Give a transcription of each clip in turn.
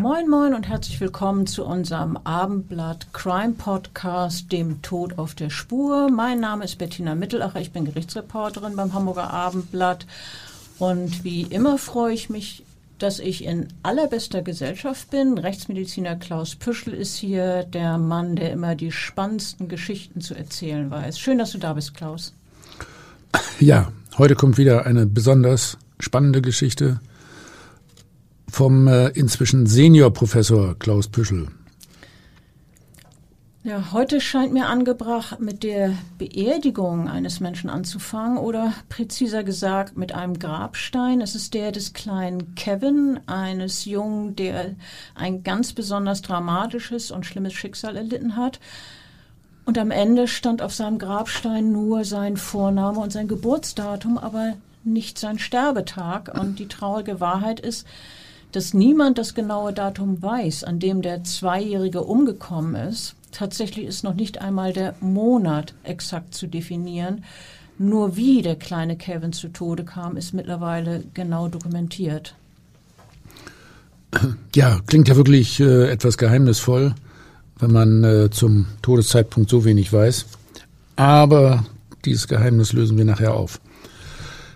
Moin Moin und herzlich willkommen zu unserem Abendblatt Crime Podcast, dem Tod auf der Spur. Mein Name ist Bettina Mittelacher, ich bin Gerichtsreporterin beim Hamburger Abendblatt und wie immer freue ich mich, dass ich in allerbester Gesellschaft bin. Rechtsmediziner Klaus Püschel ist hier, der Mann, der immer die spannendsten Geschichten zu erzählen weiß. Schön, dass du da bist, Klaus. Ja, heute kommt wieder eine besonders spannende Geschichte vom äh, inzwischen Seniorprofessor Klaus Püschel. Ja, heute scheint mir angebracht, mit der Beerdigung eines Menschen anzufangen oder präziser gesagt mit einem Grabstein. Es ist der des kleinen Kevin, eines Jungen, der ein ganz besonders dramatisches und schlimmes Schicksal erlitten hat. Und am Ende stand auf seinem Grabstein nur sein Vorname und sein Geburtsdatum, aber nicht sein Sterbetag. Und die traurige Wahrheit ist, dass niemand das genaue Datum weiß, an dem der Zweijährige umgekommen ist. Tatsächlich ist noch nicht einmal der Monat exakt zu definieren. Nur wie der kleine Kevin zu Tode kam, ist mittlerweile genau dokumentiert. Ja, klingt ja wirklich äh, etwas geheimnisvoll, wenn man äh, zum Todeszeitpunkt so wenig weiß. Aber dieses Geheimnis lösen wir nachher auf.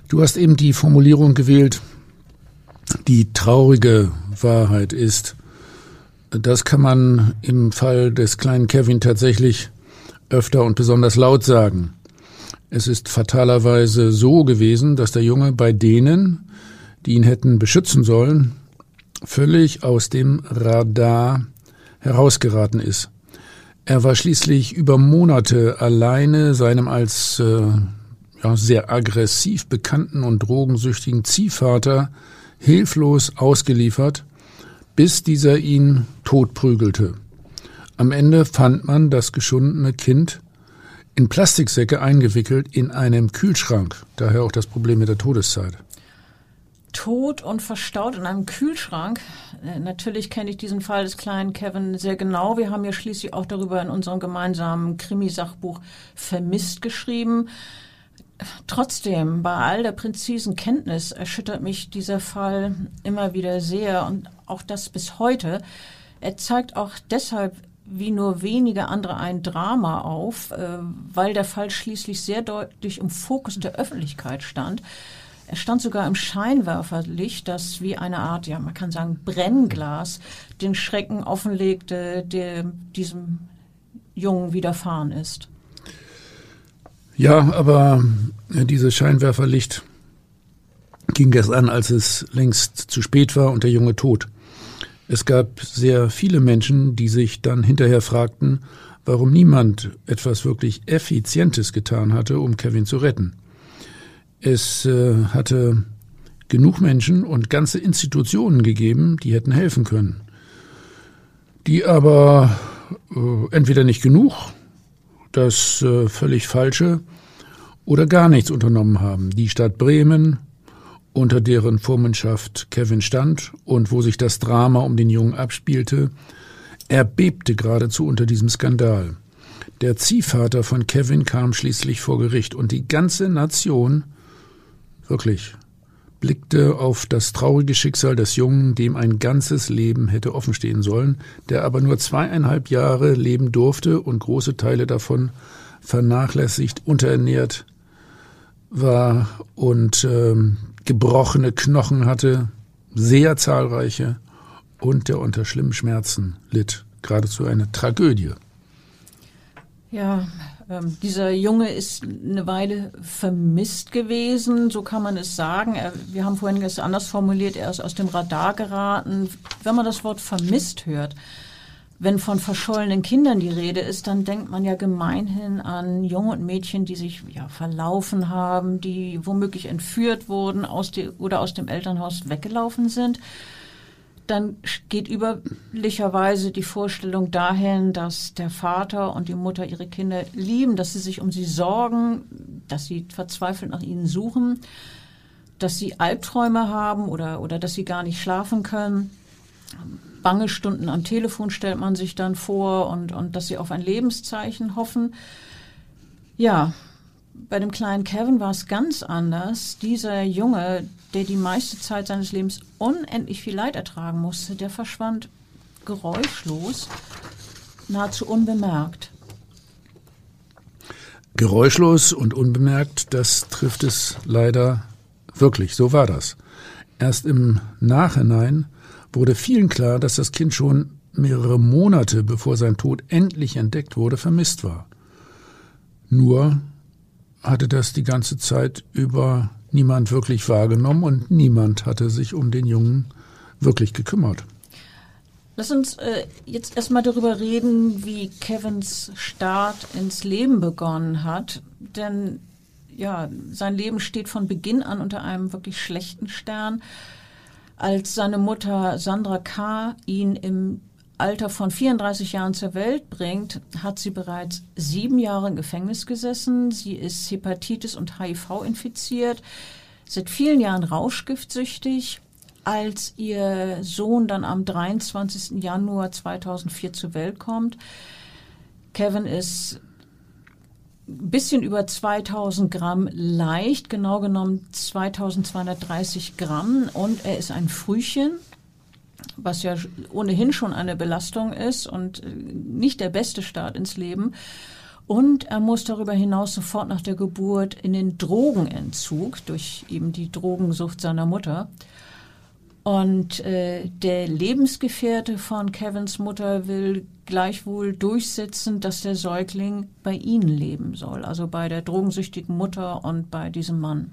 Du hast eben die Formulierung gewählt, die traurige Wahrheit ist, das kann man im Fall des kleinen Kevin tatsächlich öfter und besonders laut sagen. Es ist fatalerweise so gewesen, dass der Junge bei denen, die ihn hätten beschützen sollen, völlig aus dem Radar herausgeraten ist. Er war schließlich über Monate alleine seinem als äh, ja, sehr aggressiv bekannten und drogensüchtigen Ziehvater hilflos ausgeliefert, bis dieser ihn totprügelte. Am Ende fand man das geschundene Kind in Plastiksäcke eingewickelt in einem Kühlschrank, daher auch das Problem mit der Todeszeit. Tot und verstaut in einem Kühlschrank. Äh, natürlich kenne ich diesen Fall des kleinen Kevin sehr genau. Wir haben ja schließlich auch darüber in unserem gemeinsamen Krimisachbuch Vermisst geschrieben. Trotzdem, bei all der präzisen Kenntnis erschüttert mich dieser Fall immer wieder sehr und auch das bis heute. Er zeigt auch deshalb wie nur wenige andere ein Drama auf, äh, weil der Fall schließlich sehr deutlich im Fokus der Öffentlichkeit stand. Er stand sogar im Scheinwerferlicht, das wie eine Art, ja, man kann sagen, Brennglas den Schrecken offenlegte, der diesem Jungen widerfahren ist. Ja, aber äh, dieses Scheinwerferlicht ging erst an, als es längst zu spät war und der Junge tot. Es gab sehr viele Menschen, die sich dann hinterher fragten, warum niemand etwas wirklich Effizientes getan hatte, um Kevin zu retten. Es äh, hatte genug Menschen und ganze Institutionen gegeben, die hätten helfen können, die aber äh, entweder nicht genug das äh, völlig falsche oder gar nichts unternommen haben. Die Stadt Bremen, unter deren Vormundschaft Kevin stand und wo sich das Drama um den Jungen abspielte, erbebte geradezu unter diesem Skandal. Der Ziehvater von Kevin kam schließlich vor Gericht und die ganze Nation, wirklich, blickte auf das traurige Schicksal des Jungen, dem ein ganzes Leben hätte offenstehen sollen, der aber nur zweieinhalb Jahre leben durfte und große Teile davon vernachlässigt, unterernährt war und ähm, gebrochene Knochen hatte, sehr zahlreiche und der unter schlimmen Schmerzen litt. Geradezu eine Tragödie. Ja, Ähm, dieser Junge ist eine Weile vermisst gewesen, so kann man es sagen. Er, wir haben vorhin es anders formuliert, er ist aus dem Radar geraten. Wenn man das Wort vermisst hört, wenn von verschollenen Kindern die Rede ist, dann denkt man ja gemeinhin an Junge und Mädchen, die sich ja verlaufen haben, die womöglich entführt wurden aus die, oder aus dem Elternhaus weggelaufen sind. Dann geht üblicherweise die Vorstellung dahin, dass der Vater und die Mutter ihre Kinder lieben, dass sie sich um sie sorgen, dass sie verzweifelt nach ihnen suchen, dass sie Albträume haben oder, oder dass sie gar nicht schlafen können bange Stunden am Telefon stellt man sich dann vor und, und dass sie auf ein Lebenszeichen hoffen. Ja, bei dem kleinen Kevin war es ganz anders. Dieser Junge, der die meiste Zeit seines Lebens unendlich viel Leid ertragen musste, der verschwand geräuschlos, nahezu unbemerkt. Geräuschlos und unbemerkt, das trifft es leider wirklich. So war das. Erst im Nachhinein wurde vielen klar, dass das Kind schon mehrere Monate bevor sein Tod endlich entdeckt wurde, vermisst war. Nur hatte das die ganze Zeit über niemand wirklich wahrgenommen und niemand hatte sich um den Jungen wirklich gekümmert. Lass uns äh, jetzt erstmal darüber reden, wie Kevins Start ins Leben begonnen hat. Denn ja, sein Leben steht von Beginn an unter einem wirklich schlechten Stern. Als seine Mutter Sandra K. ihn im Alter von 34 Jahren zur Welt bringt, hat sie bereits sieben Jahre im Gefängnis gesessen. Sie ist Hepatitis und HIV infiziert, seit vielen Jahren rauschgiftsüchtig. Als ihr Sohn dann am 23. Januar 2004 zur Welt kommt, Kevin ist bisschen über 2000 Gramm leicht, genau genommen 2230 Gramm und er ist ein Frühchen, was ja ohnehin schon eine Belastung ist und äh, nicht der beste Start ins Leben. Und er muss darüber hinaus sofort nach der Geburt in den Drogenentzug durch eben die Drogensucht seiner Mutter. Und äh, der Lebensgefährte von Kevins Mutter will gleichwohl durchsetzen, dass der Säugling bei ihnen leben soll, also bei der drogensüchtigen Mutter und bei diesem Mann.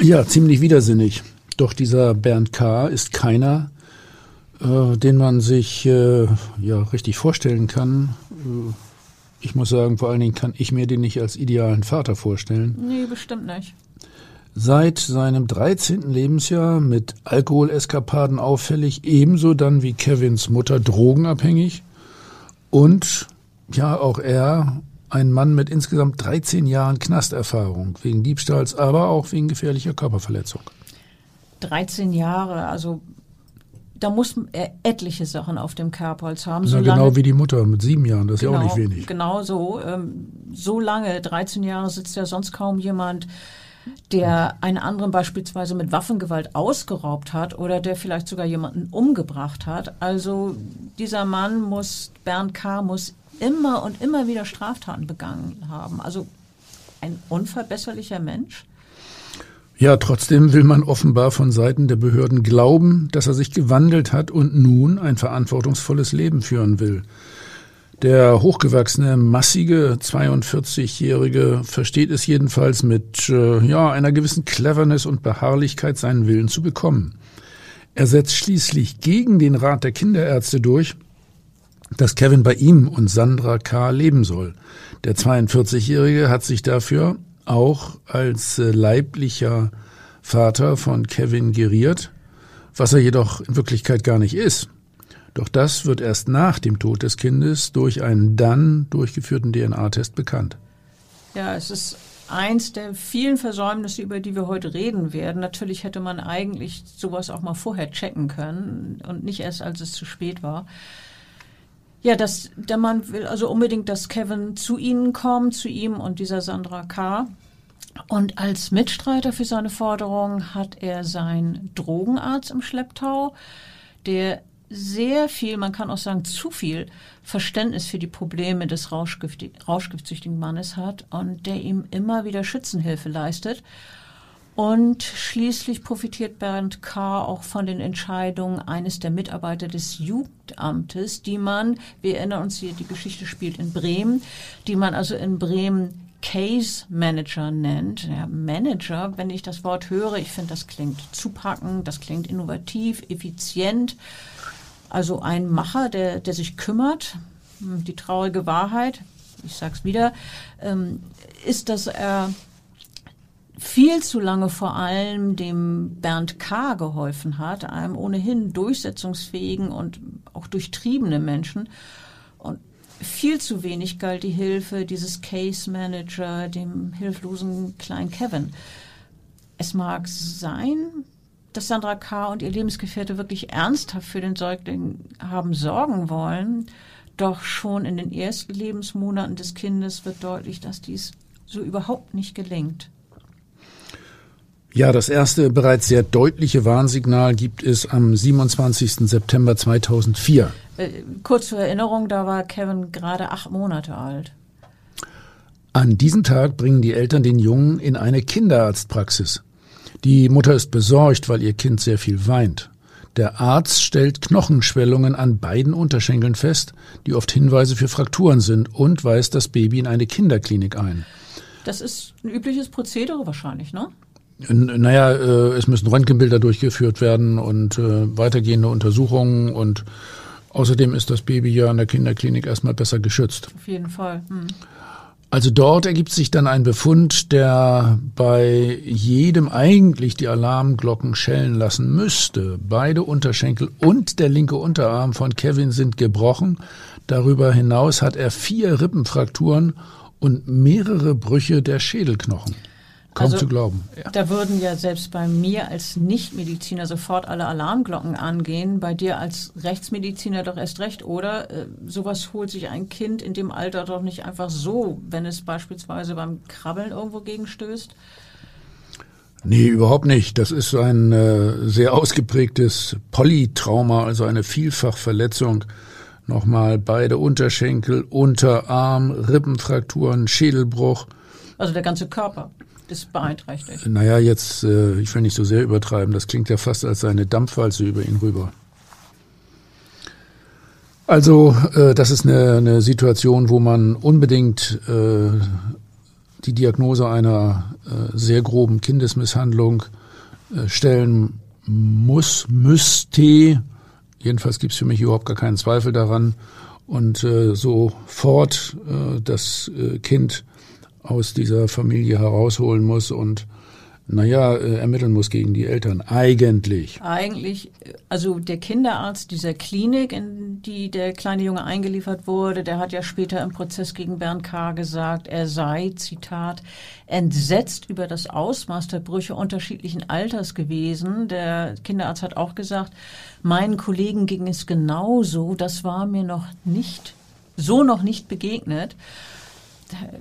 Ja, ziemlich widersinnig. Doch dieser Bernd K. ist keiner, äh, den man sich äh, ja richtig vorstellen kann. Äh, ich muss sagen, vor allen Dingen kann ich mir den nicht als idealen Vater vorstellen. Nee, bestimmt nicht. Seit seinem 13. Lebensjahr mit Alkoholeskapaden auffällig, ebenso dann wie Kevins Mutter drogenabhängig und ja, auch er ein Mann mit insgesamt 13 Jahren Knasterfahrung wegen Diebstahls, aber auch wegen gefährlicher Körperverletzung. 13 Jahre, also da muss er etliche Sachen auf dem Kerbholz haben. So Na, genau wie die Mutter mit sieben Jahren, das ist genau, ja auch nicht wenig. Genau so. Ähm, so lange, 13 Jahre sitzt ja sonst kaum jemand der einen anderen beispielsweise mit Waffengewalt ausgeraubt hat oder der vielleicht sogar jemanden umgebracht hat. Also dieser Mann muss, Bernd K. muss immer und immer wieder Straftaten begangen haben. Also ein unverbesserlicher Mensch. Ja, trotzdem will man offenbar von Seiten der Behörden glauben, dass er sich gewandelt hat und nun ein verantwortungsvolles Leben führen will. Der hochgewachsene, massige 42-Jährige versteht es jedenfalls mit äh, ja, einer gewissen Cleverness und Beharrlichkeit, seinen Willen zu bekommen. Er setzt schließlich gegen den Rat der Kinderärzte durch, dass Kevin bei ihm und Sandra K. leben soll. Der 42-Jährige hat sich dafür auch als äh, leiblicher Vater von Kevin geriert, was er jedoch in Wirklichkeit gar nicht ist. Doch das wird erst nach dem Tod des Kindes durch einen dann durchgeführten DNA-Test bekannt. Ja, es ist eins der vielen Versäumnisse, über die wir heute reden werden. Natürlich hätte man eigentlich sowas auch mal vorher checken können und nicht erst, als es zu spät war. Ja, das, der Mann will also unbedingt, dass Kevin zu ihnen kommt, zu ihm und dieser Sandra K. Und als Mitstreiter für seine Forderung hat er seinen Drogenarzt im Schlepptau, der sehr viel, man kann auch sagen zu viel Verständnis für die Probleme des rauschgiftsüchtigen Mannes hat und der ihm immer wieder Schützenhilfe leistet. Und schließlich profitiert Bernd K. auch von den Entscheidungen eines der Mitarbeiter des Jugendamtes, die man, wir erinnern uns hier, die Geschichte spielt in Bremen, die man also in Bremen Case Manager nennt. Ja, Manager, wenn ich das Wort höre, ich finde, das klingt zupackend, das klingt innovativ, effizient. Also ein Macher, der, der sich kümmert. Hm, die traurige Wahrheit, ich sag's wieder, ähm, ist, dass er viel zu lange vor allem dem Bernd K. geholfen hat, einem ohnehin durchsetzungsfähigen und auch durchtriebenen Menschen. Und viel zu wenig galt die Hilfe dieses Case Manager, dem hilflosen kleinen Kevin. Es mag sein, dass Sandra K. und ihr Lebensgefährte wirklich ernsthaft für den Säugling haben sorgen wollen. Doch schon in den ersten Lebensmonaten des Kindes wird deutlich, dass dies so überhaupt nicht gelingt. Ja, das erste bereits sehr deutliche Warnsignal gibt es am 27. September 2004. Äh, kurz zur Erinnerung, da war Kevin gerade acht Monate alt. An diesem Tag bringen die Eltern den Jungen in eine Kinderarztpraxis. Die Mutter ist besorgt, weil ihr Kind sehr viel weint. Der Arzt stellt Knochenschwellungen an beiden Unterschenkeln fest, die oft Hinweise für Frakturen sind, und weist das Baby in eine Kinderklinik ein. Das ist ein übliches Prozedere wahrscheinlich, ne? Naja, äh, es müssen Röntgenbilder durchgeführt werden und äh, weitergehende Untersuchungen und außerdem ist das Baby ja in der Kinderklinik erstmal besser geschützt. Auf jeden Fall. Hm. Also dort ergibt sich dann ein Befund, der bei jedem eigentlich die Alarmglocken schellen lassen müsste. Beide Unterschenkel und der linke Unterarm von Kevin sind gebrochen. Darüber hinaus hat er vier Rippenfrakturen und mehrere Brüche der Schädelknochen. Kaum also, zu glauben. Ja. Da würden ja selbst bei mir als Nichtmediziner sofort alle Alarmglocken angehen. Bei dir als Rechtsmediziner doch erst recht, oder? Äh, sowas holt sich ein Kind in dem Alter doch nicht einfach so, wenn es beispielsweise beim Krabbeln irgendwo gegenstößt. Nee, überhaupt nicht. Das ist ein äh, sehr ausgeprägtes Polytrauma, also eine Vielfachverletzung. Nochmal beide Unterschenkel, Unterarm, Rippenfrakturen, Schädelbruch. Also der ganze Körper ist beeinträchtigt. Naja, jetzt, äh, ich will nicht so sehr übertreiben, das klingt ja fast als eine Dampfwalze über ihn rüber. Also, äh, das ist eine, eine Situation, wo man unbedingt äh, die Diagnose einer äh, sehr groben Kindesmisshandlung äh, stellen muss, müsste. Jedenfalls gibt es für mich überhaupt gar keinen Zweifel daran. Und äh, sofort das Kind aus dieser Familie herausholen muss und naja, äh, ermitteln muss gegen die Eltern. Eigentlich. Eigentlich, also der Kinderarzt dieser Klinik, in die der kleine Junge eingeliefert wurde, der hat ja später im Prozess gegen Bernd K. gesagt, er sei, Zitat, entsetzt über das Ausmaß der Brüche unterschiedlichen Alters gewesen. Der Kinderarzt hat auch gesagt, meinen Kollegen ging es genauso, das war mir noch nicht, so noch nicht begegnet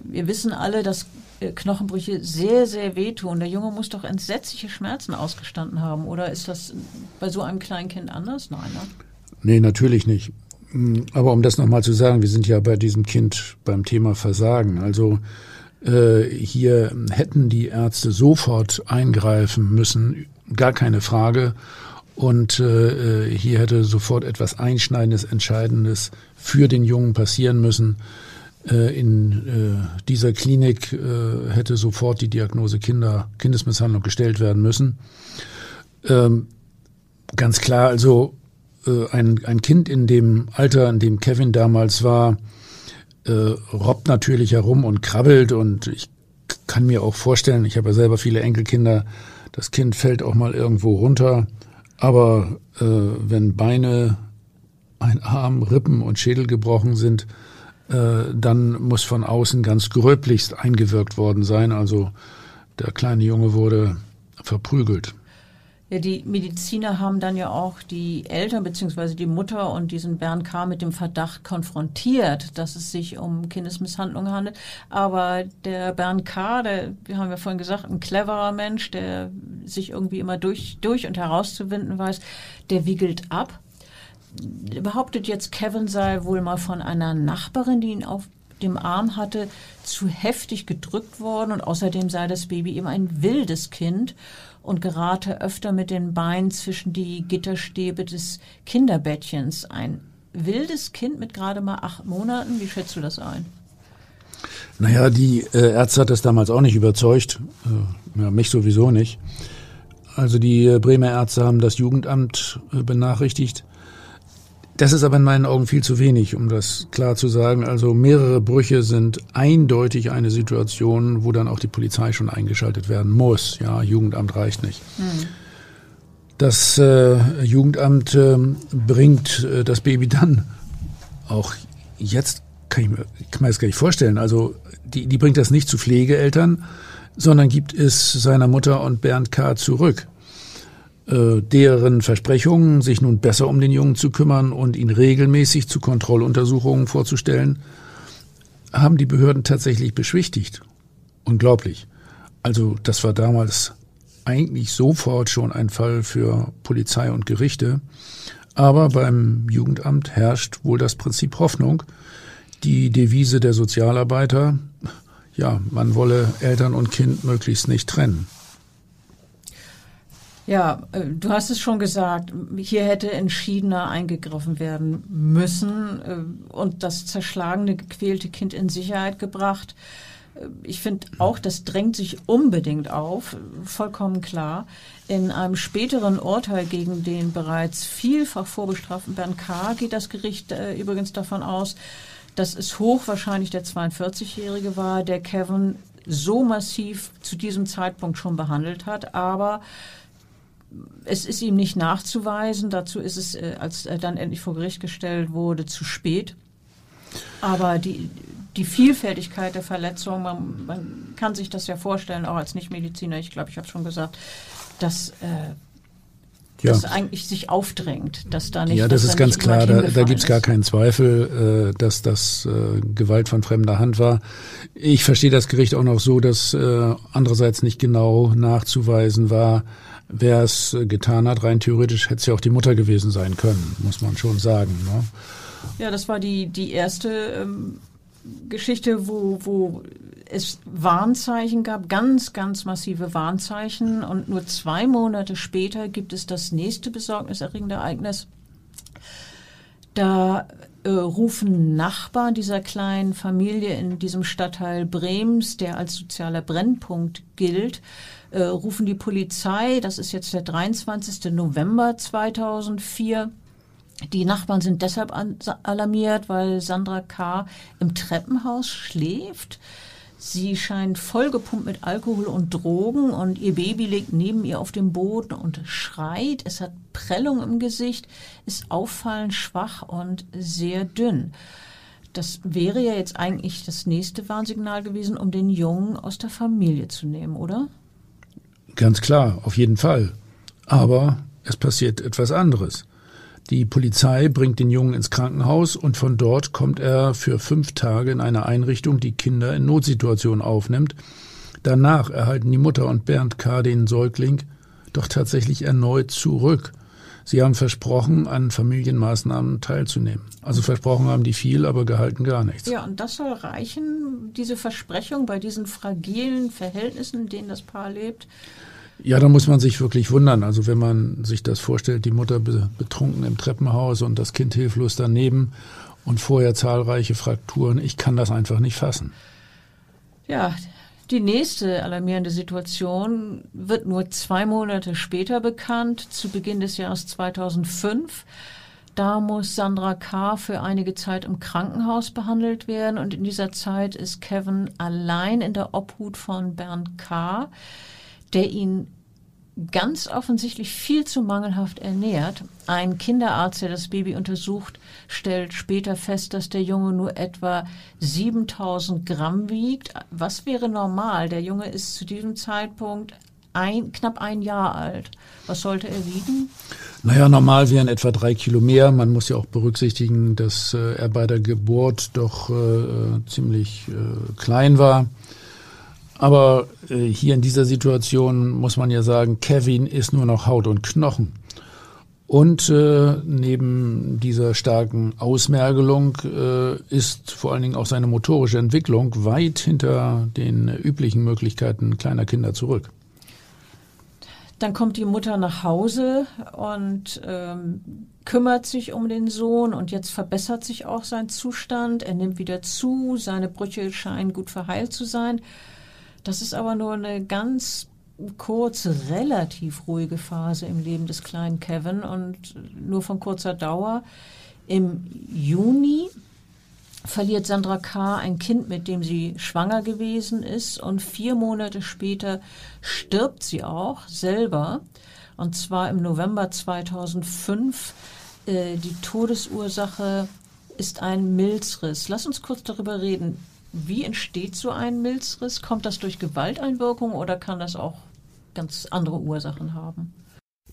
wir wissen alle, dass äh, Knochenbrüche sehr, sehr wehtun. Der Junge muss doch entsetzliche Schmerzen ausgestanden haben. Oder ist das bei so einem kleinen Kind anders? Nein, ne? Nee, natürlich nicht. Hm, aber um das nochmal zu sagen, wir sind ja bei diesem Kind beim Thema Versagen. Also äh, hier hätten die Ärzte sofort eingreifen müssen, gar keine Frage. Und äh, hier hätte sofort etwas Einschneidendes, Entscheidendes für den Jungen passieren müssen. Äh, in äh, dieser Klinik äh, hätte sofort die Diagnose Kinder, Kindesmisshandlung gestellt werden müssen. Ähm, ganz klar, also ein, ein Kind in dem Alter, in dem Kevin damals war, robbt natürlich herum und krabbelt und ich kann mir auch vorstellen, ich habe ja selber viele Enkelkinder, das Kind fällt auch mal irgendwo runter, aber wenn Beine, ein Arm, Rippen und Schädel gebrochen sind, dann muss von außen ganz gröblichst eingewirkt worden sein. Also der kleine Junge wurde verprügelt. Ja, die Mediziner haben dann ja auch die Eltern bzw. die Mutter und diesen Bernd K. mit dem Verdacht konfrontiert, dass es sich um Kindesmisshandlung handelt. Aber der Bernd K., der, wir haben ja vorhin gesagt, ein cleverer Mensch, der sich irgendwie immer durch, durch und herauszuwinden weiß, der wiegelt ab behauptet jetzt, Kevin sei wohl mal von einer Nachbarin, die ihn auf dem Arm hatte, zu heftig gedrückt worden und außerdem sei das Baby eben ein wildes Kind und gerate öfter mit den Beinen zwischen die Gitterstäbe des Kinderbettchens. Ein wildes Kind mit gerade mal acht Monaten, wie schätzt du das ein? Naja, die äh, Ärzte hat das damals auch nicht überzeugt. Äh, ja, mich sowieso nicht. Also die äh, Bremer Ärzte haben das Jugendamt äh, benachrichtigt. Das ist aber in meinen Augen viel zu wenig, um das klar zu sagen. Also mehrere Brüche sind eindeutig eine Situation, wo dann auch die Polizei schon eingeschaltet werden muss. Ja, Jugendamt reicht nicht. Hm. Das äh, Jugendamt äh, bringt äh, das Baby dann auch jetzt kann ich mir, kann mir das gar nicht vorstellen. Also die, die bringt das nicht zu Pflegeeltern, sondern gibt es seiner Mutter und Bernd K. zurück. Äh, deren Versprechungen, sich nun besser um den Jungen zu kümmern und ihn regelmäßig zu Kontrolluntersuchungen vorzustellen, haben die Behörden tatsächlich beschwichtigt. Unglaublich. Also das war damals eigentlich sofort schon ein Fall für Polizei und Gerichte. Aber beim Jugendamt herrscht wohl das Prinzip Hoffnung, die Devise der Sozialarbeiter, ja, man wolle Eltern und Kind möglichst nicht trennen. Ja, äh, du hast es schon gesagt, hier hätte entschiedener eingegriffen werden müssen äh, und das zerschlagene, gequälte Kind in Sicherheit gebracht. Äh, ich finde auch, das drängt sich unbedingt auf, vollkommen klar. In einem späteren Urteil gegen den bereits vielfach vorbestraften Bernd K. geht das Gericht übrigens davon aus, dass es hochwahrscheinlich der 42-Jährige war, der Kevin so massiv zu diesem Zeitpunkt schon behandelt hat, aber es ist ihm nicht nachzuweisen. Dazu ist es, äh, als er dann endlich vor Gericht gestellt wurde, zu spät. Aber die, die Vielfältigkeit der Verletzung, man, man kann sich das ja vorstellen, auch als Nichtmediziner, ich glaube, ich habe schon gesagt, dass äh, ja. das eigentlich sich aufdrängt, dass da nicht. Ja, das ist ganz klar. Da, da gibt es gar keinen Zweifel, äh, dass das äh, Gewalt von fremder Hand war. Ich verstehe das Gericht auch noch so, dass äh, andererseits nicht genau nachzuweisen war, wer es getan hat. Rein theoretisch hätte es ja auch die Mutter gewesen sein können, muss man schon sagen. Ne? Ja, das war die die erste ähm, Geschichte, wo, wo es Warnzeichen gab, ganz, ganz massive Warnzeichen. Und nur zwei Monate später gibt es das nächste besorgniserregende Ereignis. Da äh, rufen Nachbarn dieser kleinen Familie in diesem Stadtteil Brems, der als sozialer Brennpunkt gilt, äh, rufen die Polizei. Das ist jetzt der 23. November 2004 die Nachbarn sind deshalb alarmiert, weil Sandra K. im Treppenhaus schläft. Sie scheint vollgepumpt mit Alkohol und Drogen und ihr Baby liegt neben ihr auf dem Boden und schreit. Es hat Prellung im Gesicht, ist auffallend schwach und sehr dünn. Das wäre ja jetzt eigentlich das nächste Warnsignal gewesen, um den Jungen aus der Familie zu nehmen, oder? Ganz klar, auf jeden Fall. Aber es passiert etwas anderes. Die Polizei bringt den Jungen ins Krankenhaus und von dort kommt er für fünf Tage in eine Einrichtung, die Kinder in Notsituationen aufnimmt. Danach erhalten die Mutter und Bernd K. den Säugling doch tatsächlich erneut zurück. Sie haben versprochen, an Familienmaßnahmen teilzunehmen. Also versprochen haben die viel, aber gehalten gar nichts. Ja, und das soll reichen, diese Versprechung bei diesen fragilen Verhältnissen, in denen das Paar lebt. Ja, da muss man sich wirklich wundern. Also wenn man sich das vorstellt, die Mutter betrunken im Treppenhaus und das Kind hilflos daneben und vorher zahlreiche Frakturen, ich kann das einfach nicht fassen. Ja, die nächste alarmierende Situation wird nur zwei Monate später bekannt, zu Beginn des Jahres 2005. Da muss Sandra K. für einige Zeit im Krankenhaus behandelt werden und in dieser Zeit ist Kevin allein in der Obhut von Bernd K der ihn ganz offensichtlich viel zu mangelhaft ernährt. Ein Kinderarzt, der das Baby untersucht, stellt später fest, dass der Junge nur etwa 7000 Gramm wiegt. Was wäre normal? Der Junge ist zu diesem Zeitpunkt ein, knapp ein Jahr alt. Was sollte er wiegen? Naja, normal wären etwa drei Kilo mehr. Man muss ja auch berücksichtigen, dass äh, er bei der Geburt doch äh, ziemlich äh, klein war. Aber äh, hier in dieser Situation muss man ja sagen, Kevin ist nur noch Haut und Knochen. Und äh, neben dieser starken Ausmergelung äh, ist vor allen Dingen auch seine motorische Entwicklung weit hinter den üblichen Möglichkeiten kleiner Kinder zurück. Dann kommt die Mutter nach Hause und ähm, kümmert sich um den Sohn und jetzt verbessert sich auch sein Zustand. Er nimmt wieder zu, seine Brüche scheinen gut verheilt zu sein. Das ist aber nur eine ganz kurze, relativ ruhige Phase im Leben des kleinen Kevin und nur von kurzer Dauer. Im Juni verliert Sandra K. ein Kind, mit dem sie schwanger gewesen ist und vier Monate später stirbt sie auch selber und zwar im November 2005. Äh, die Todesursache ist ein Milzriss. Lass uns kurz darüber reden. Wie entsteht so ein Milzriss? Kommt das durch Gewalteinwirkung oder kann das auch ganz andere Ursachen haben.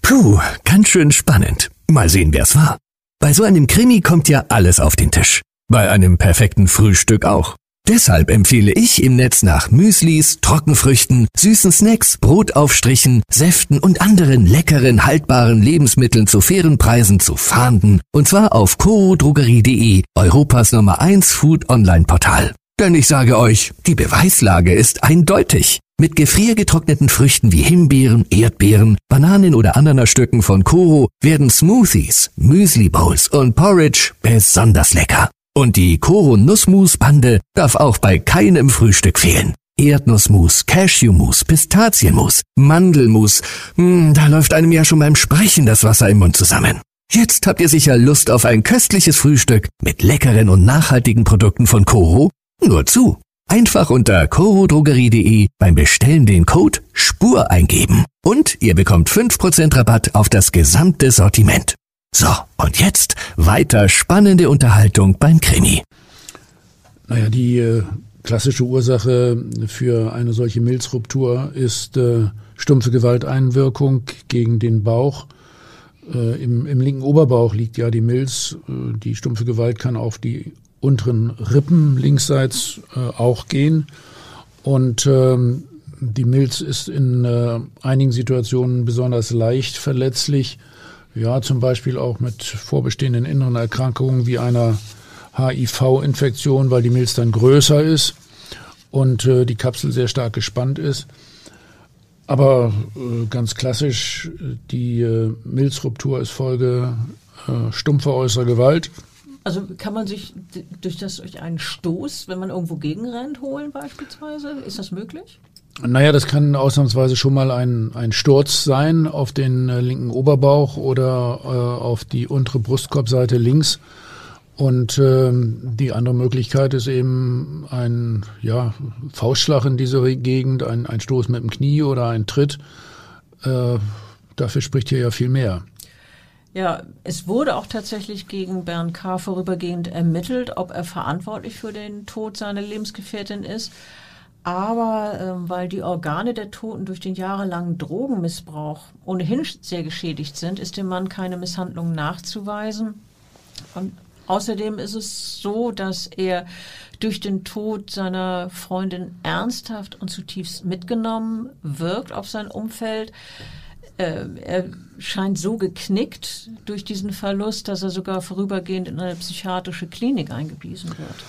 Puh, ganz schön spannend. Mal sehen, wer's war. Bei so einem Krimi kommt ja alles auf den Tisch. Bei einem perfekten Frühstück auch. Deshalb empfehle ich im Netz nach Müslis, Trockenfrüchten, süßen Snacks, Brotaufstrichen, Säften und anderen leckeren, haltbaren Lebensmitteln zu fairen Preisen zu fahnden. Und zwar auf corodrogerie.de, Europas Nummer 1 Food Online Portal. Denn ich sage euch, die Beweislage ist eindeutig. Mit gefriergetrockneten Früchten wie Himbeeren, Erdbeeren, Bananen oder Ananasstücken von Koro werden Smoothies, Müsli Bowls und Porridge besonders lecker. Und die Koro Nussmus Bande darf auch bei keinem Frühstück fehlen. Erdnussmus, Cashewmus, Pistazienmus, Mandelmus, hm, da läuft einem ja schon beim Sprechen das Wasser im Mund zusammen. Jetzt habt ihr sicher Lust auf ein köstliches Frühstück mit leckeren und nachhaltigen Produkten von Koro? Nur zu. Einfach unter corodrogerie.de beim Bestellen den Code SPUR eingeben und ihr bekommt 5% Rabatt auf das gesamte Sortiment. So, und jetzt weiter spannende Unterhaltung beim Krimi. Naja, die äh, klassische Ursache für eine solche Milzruptur ist äh, stumpfe Gewalteinwirkung gegen den Bauch. Äh, im, Im linken Oberbauch liegt ja die Milz. Äh, die stumpfe Gewalt kann auf die unteren Rippen linksseits äh, auch gehen. Und ähm, die Milz ist in äh, einigen Situationen besonders leicht verletzlich. Ja, zum Beispiel auch mit vorbestehenden inneren Erkrankungen wie einer HIV-Infektion, weil die Milz dann größer ist und äh, die Kapsel sehr stark gespannt ist. Aber äh, ganz klassisch, die äh, Milzruptur ist Folge äh, stumpfer äußerer Gewalt. Also kann man sich durch das durch einen Stoß, wenn man irgendwo gegenrennt, holen beispielsweise? Ist das möglich? Naja, das kann ausnahmsweise schon mal ein, ein Sturz sein auf den äh, linken Oberbauch oder äh, auf die untere Brustkorbseite links. Und ähm, die andere Möglichkeit ist eben ein ja, Faustschlag in diese Gegend, ein, ein Stoß mit dem Knie oder ein Tritt. Äh, dafür spricht hier ja viel mehr. Ja, es wurde auch tatsächlich gegen Bernd K. vorübergehend ermittelt, ob er verantwortlich für den Tod seiner Lebensgefährtin ist. Aber ähm, weil die Organe der Toten durch den jahrelangen Drogenmissbrauch ohnehin sehr geschädigt sind, ist dem Mann keine Misshandlung nachzuweisen. Und außerdem ist es so, dass er durch den Tod seiner Freundin ernsthaft und zutiefst mitgenommen wirkt auf sein Umfeld. Äh, er scheint so geknickt durch diesen Verlust, dass er sogar vorübergehend in eine psychiatrische Klinik eingewiesen wird.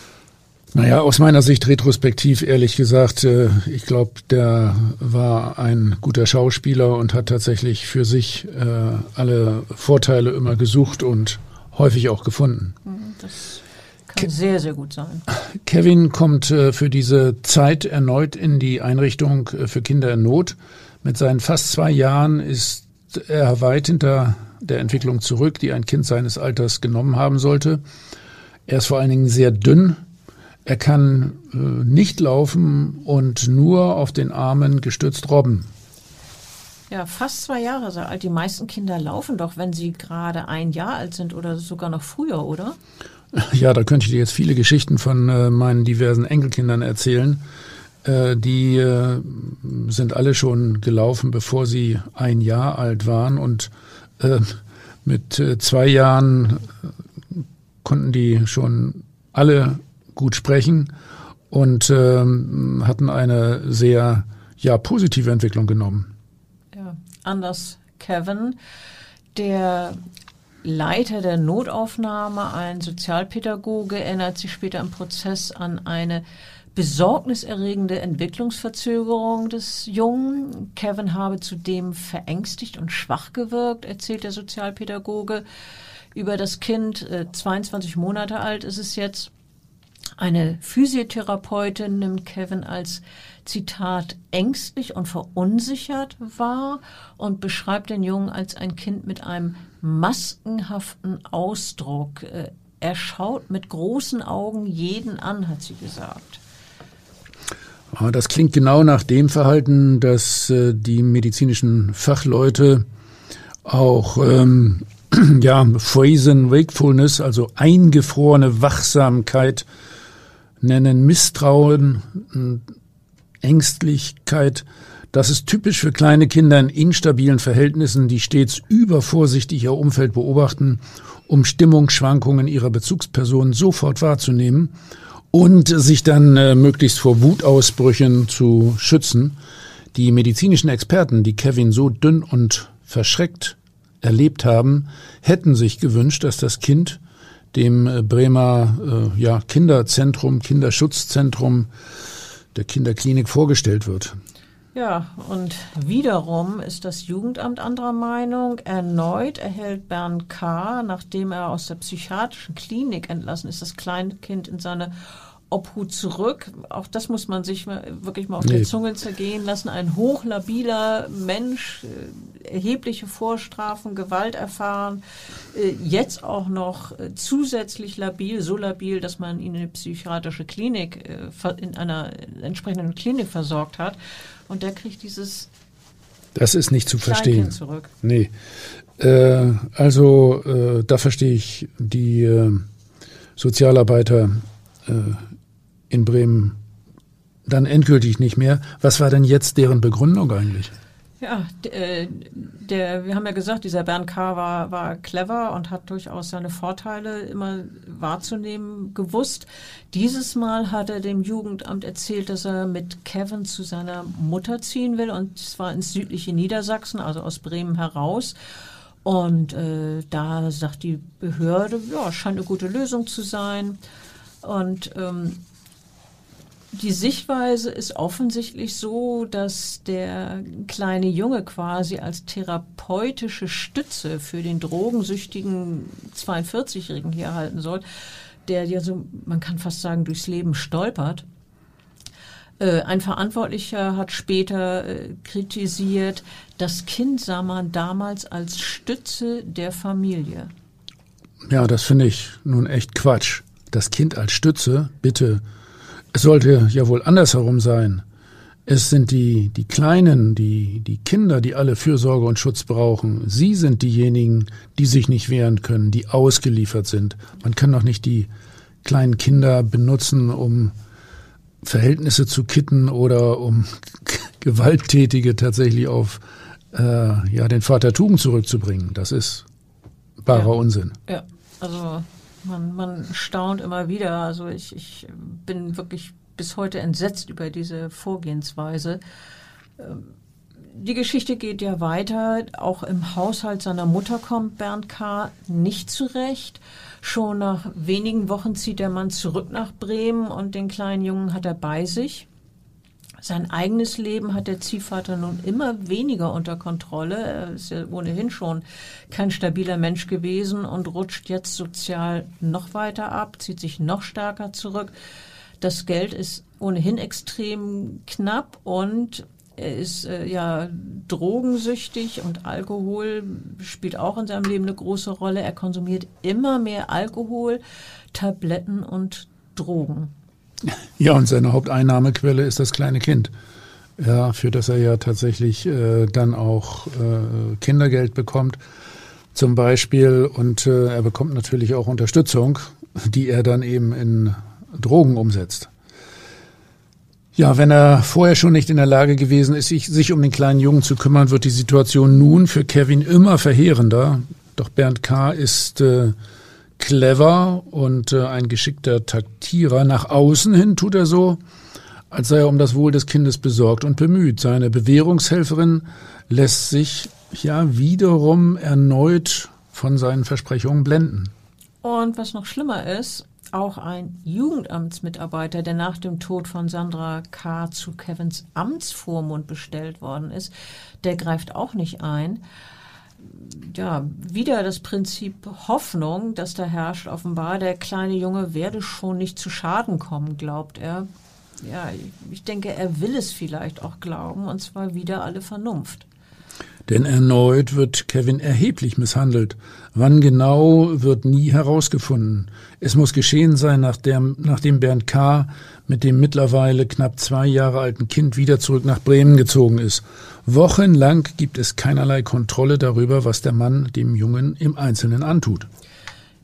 Naja, aus meiner Sicht retrospektiv, ehrlich gesagt, äh, ich glaube, der war ein guter Schauspieler und hat tatsächlich für sich äh, alle Vorteile immer gesucht und häufig auch gefunden. Mhm, das kann sehr, sehr gut sein. Kevin kommt für diese Zeit erneut in die Einrichtung für Kinder in Not. Mit seinen fast zwei Jahren ist er weit hinter der Entwicklung zurück, die ein Kind seines Alters genommen haben sollte. Er ist vor allen Dingen sehr dünn. Er kann äh, nicht laufen und nur auf den Armen gestützt robben. Ja, fast zwei Jahre so alt. Die meisten Kinder laufen doch, wenn sie gerade ein Jahr alt sind oder sogar noch früher, oder? Ja, da könnte ich dir jetzt viele Geschichten von äh, meinen diversen Enkelkindern erzählen. Äh, die äh, sind alle schon gelaufen, bevor sie ein Jahr alt waren und äh, mit zwei Jahren konnten die schon alle gut sprechen und ähm, hatten eine sehr ja positive Entwicklung genommen. Ja, anders Kevin. Der Leiter der Notaufnahme, ein Sozialpädagoge, erinnert sich später im Prozess an eine besorgniserregende Entwicklungsverzögerung des Jungen. Kevin habe zudem verängstigt und schwach gewirkt, erzählt der Sozialpädagoge über das Kind. 22 äh, Monate alt ist es jetzt. Eine Physiotherapeutin nimmt Kevin als Zitat ängstlich und verunsichert wahr und beschreibt den Jungen als ein Kind mit einem maskenhaften Ausdruck. Äh, er schaut mit großen Augen jeden an, hat sie gesagt. Ah, das klingt genau nach dem Verhalten, das äh, die medizinischen Fachleute auch ähm, ja, Frozen Wakefulness, also eingefrorene Wachsamkeit nennen, Misstrauen, Ängstlichkeit. Das ist typisch für kleine Kinder in instabilen Verhältnissen, die stets übervorsichtig ihr Umfeld beobachten, um Stimmungsschwankungen ihrer Bezugspersonen sofort wahrzunehmen und sich dann äh, möglichst vor Wutausbrüchen zu schützen. Die medizinischen Experten, die Kevin so dünn und verschreckt erlebt haben, hätten sich gewünscht, dass das Kind dem äh, Bremer äh, ja, Kinderzentrum, Kinderschutzzentrum der Kinderklinik vorgestellt wird. Ja, und wiederum ist das Jugendamt anderer Meinung. Erneut erhält Bernd K., nachdem er aus der psychiatrischen Klinik entlassen ist, das Kleinkind in seine Obhut zurück. Auch das muss man sich wirklich mal auf nee. der Zunge zergehen lassen. Ein hochlabiler Mensch, äh, erhebliche Vorstrafen, Gewalt erfahren, äh, jetzt auch noch äh, zusätzlich labil, so labil, dass man ihn in eine psychiatrische Klinik, in einer entsprechenden Klinik versorgt hat. Und der kriegt dieses das ist nicht zu verstehen. Zurück. Nee. Äh, also äh, da verstehe ich die äh, Sozialarbeiter in Bremen dann endgültig nicht mehr. Was war denn jetzt deren Begründung eigentlich? Ja, äh, der, wir haben ja gesagt, dieser Bernd K. War, war clever und hat durchaus seine Vorteile immer wahrzunehmen gewusst. Dieses Mal hat er dem Jugendamt erzählt, dass er mit Kevin zu seiner Mutter ziehen will und zwar ins südliche Niedersachsen, also aus Bremen heraus. Und äh, da sagt die Behörde, ja, scheint eine gute Lösung zu sein. Und ähm, die Sichtweise ist offensichtlich so, dass der kleine Junge quasi als therapeutische Stütze für den drogensüchtigen 42-Jährigen hier erhalten soll, der ja so, man kann fast sagen, durchs Leben stolpert. Äh, ein Verantwortlicher hat später äh, kritisiert, das Kind sah man damals als Stütze der Familie. Ja, das finde ich nun echt Quatsch. Das Kind als Stütze, bitte es sollte ja wohl andersherum sein. Es sind die, die Kleinen, die, die Kinder, die alle Fürsorge und Schutz brauchen. Sie sind diejenigen, die sich nicht wehren können, die ausgeliefert sind. Man kann doch nicht die kleinen Kinder benutzen, um Verhältnisse zu kitten oder um Gewalttätige tatsächlich auf äh, ja, den Vater Tugend zurückzubringen. Das ist barer ja. Unsinn. Ja, also man, man staunt immer wieder. Also ich, ich bin wirklich bis heute entsetzt über diese Vorgehensweise. Ähm, die Geschichte geht ja weiter. Auch im Haushalt seiner Mutter kommt Bernd K. nicht zurecht. Schon nach wenigen Wochen zieht der Mann zurück nach Bremen und den kleinen Jungen hat er bei sich. Sein eigenes Leben hat der Ziehvater nun immer weniger unter Kontrolle. Er ist ja ohnehin schon kein stabiler Mensch gewesen und rutscht jetzt sozial noch weiter ab, zieht sich noch stärker zurück. Das Geld ist ohnehin extrem knapp und er ist äh, ja drogensüchtig und Alkohol spielt auch in seinem Leben eine große Rolle. Er konsumiert immer mehr Alkohol, Tabletten und Drogen. Ja, und seine Haupteinnahmequelle ist das kleine Kind. Ja, für das er ja tatsächlich äh, dann auch äh, Kindergeld bekommt, zum Beispiel. Und äh, er bekommt natürlich auch Unterstützung, die er dann eben in Drogen umsetzt. Ja, wenn er vorher schon nicht in der Lage gewesen ist, sich, um den kleinen Jungen zu kümmern, wird die Situation nun für Kevin immer verheerender. Doch Bernd K. ist äh, clever und äh, ein geschickter Taktierer. Nach außen hin tut er so, als sei er um das Wohl des Kindes besorgt und bemüht. Seine Bewährungshelferin lässt sich ja wiederum erneut von seinen Versprechungen blenden. Und was noch schlimmer ist, auch ein Jugendamtsmitarbeiter, der nach dem Tod von Sandra K. zu Kevins Amtsvormund bestellt worden ist, der greift auch nicht ein. Ja, wieder das Prinzip Hoffnung, das da herrscht, offenbar. Der kleine Junge werde schon nicht zu Schaden kommen, glaubt er. Ja, ich denke, er will es vielleicht auch glauben, und zwar wieder alle Vernunft. Denn erneut wird Kevin erheblich misshandelt. Wann genau wird nie herausgefunden. Es muss geschehen sein, nachdem, nachdem Bernd K. mit dem mittlerweile knapp zwei Jahre alten Kind wieder zurück nach Bremen gezogen ist. Wochenlang gibt es keinerlei Kontrolle darüber, was der Mann dem Jungen im Einzelnen antut.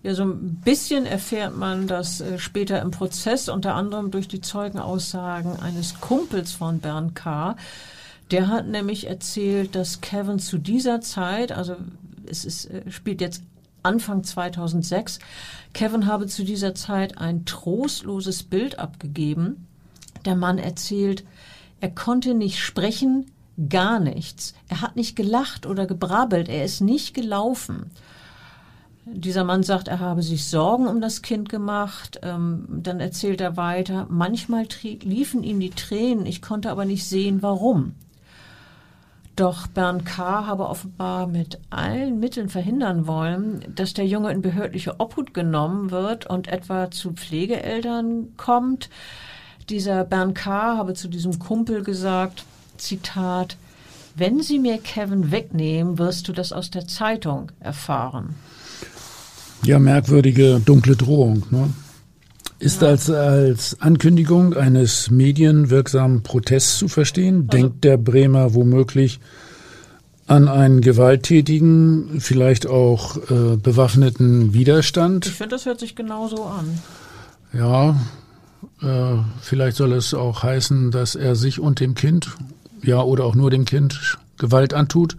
Ja, so ein bisschen erfährt man das äh, später im Prozess, unter anderem durch die Zeugenaussagen eines Kumpels von Bernd K., der hat nämlich erzählt, dass Kevin zu dieser Zeit, also es ist, äh, spielt jetzt Anfang 2006, Kevin habe zu dieser Zeit ein trostloses Bild abgegeben. Der Mann erzählt, er konnte nicht sprechen, gar nichts. Er hat nicht gelacht oder gebrabbelt, er ist nicht gelaufen. Dieser Mann sagt, er habe sich Sorgen um das Kind gemacht. Ähm, dann erzählt er weiter, manchmal liefen ihm die Tränen, ich konnte aber nicht sehen, warum. Doch Bernd K. habe offenbar mit allen Mitteln verhindern wollen, dass der Junge in behördliche Obhut genommen wird und etwa zu Pflegeeltern kommt. Dieser Bernd K. habe zu diesem Kumpel gesagt, Zitat, wenn sie mir Kevin wegnehmen, wirst du das aus der Zeitung erfahren. Ja, merkwürdige dunkle Drohung. Ne? Ist als, als Ankündigung eines medienwirksamen Protests zu verstehen? Also, Denkt der Bremer womöglich an einen gewalttätigen, vielleicht auch äh, bewaffneten Widerstand? Ich finde, das hört sich genauso an. Ja, äh, vielleicht soll es auch heißen, dass er sich und dem Kind, ja, oder auch nur dem Kind Gewalt antut.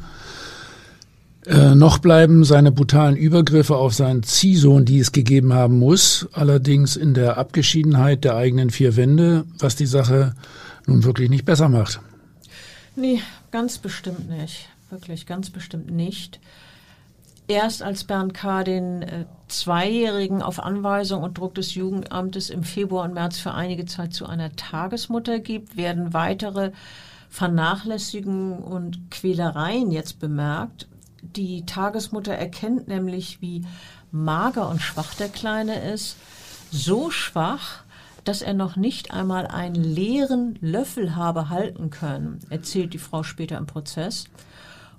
Äh, noch bleiben seine brutalen Übergriffe auf seinen Ziehsohn, die es gegeben haben muss, allerdings in der Abgeschiedenheit der eigenen vier Wände, was die Sache nun wirklich nicht besser macht. Nee, ganz bestimmt nicht. Wirklich, ganz bestimmt nicht. Erst als Bernd K. den äh, Zweijährigen auf Anweisung und Druck des Jugendamtes im Februar und März für einige Zeit zu einer Tagesmutter gibt, werden weitere Vernachlässigungen und Quälereien jetzt bemerkt. Die Tagesmutter erkennt nämlich, wie mager und schwach der Kleine ist. So schwach, dass er noch nicht einmal einen leeren Löffel habe halten können, erzählt die Frau später im Prozess.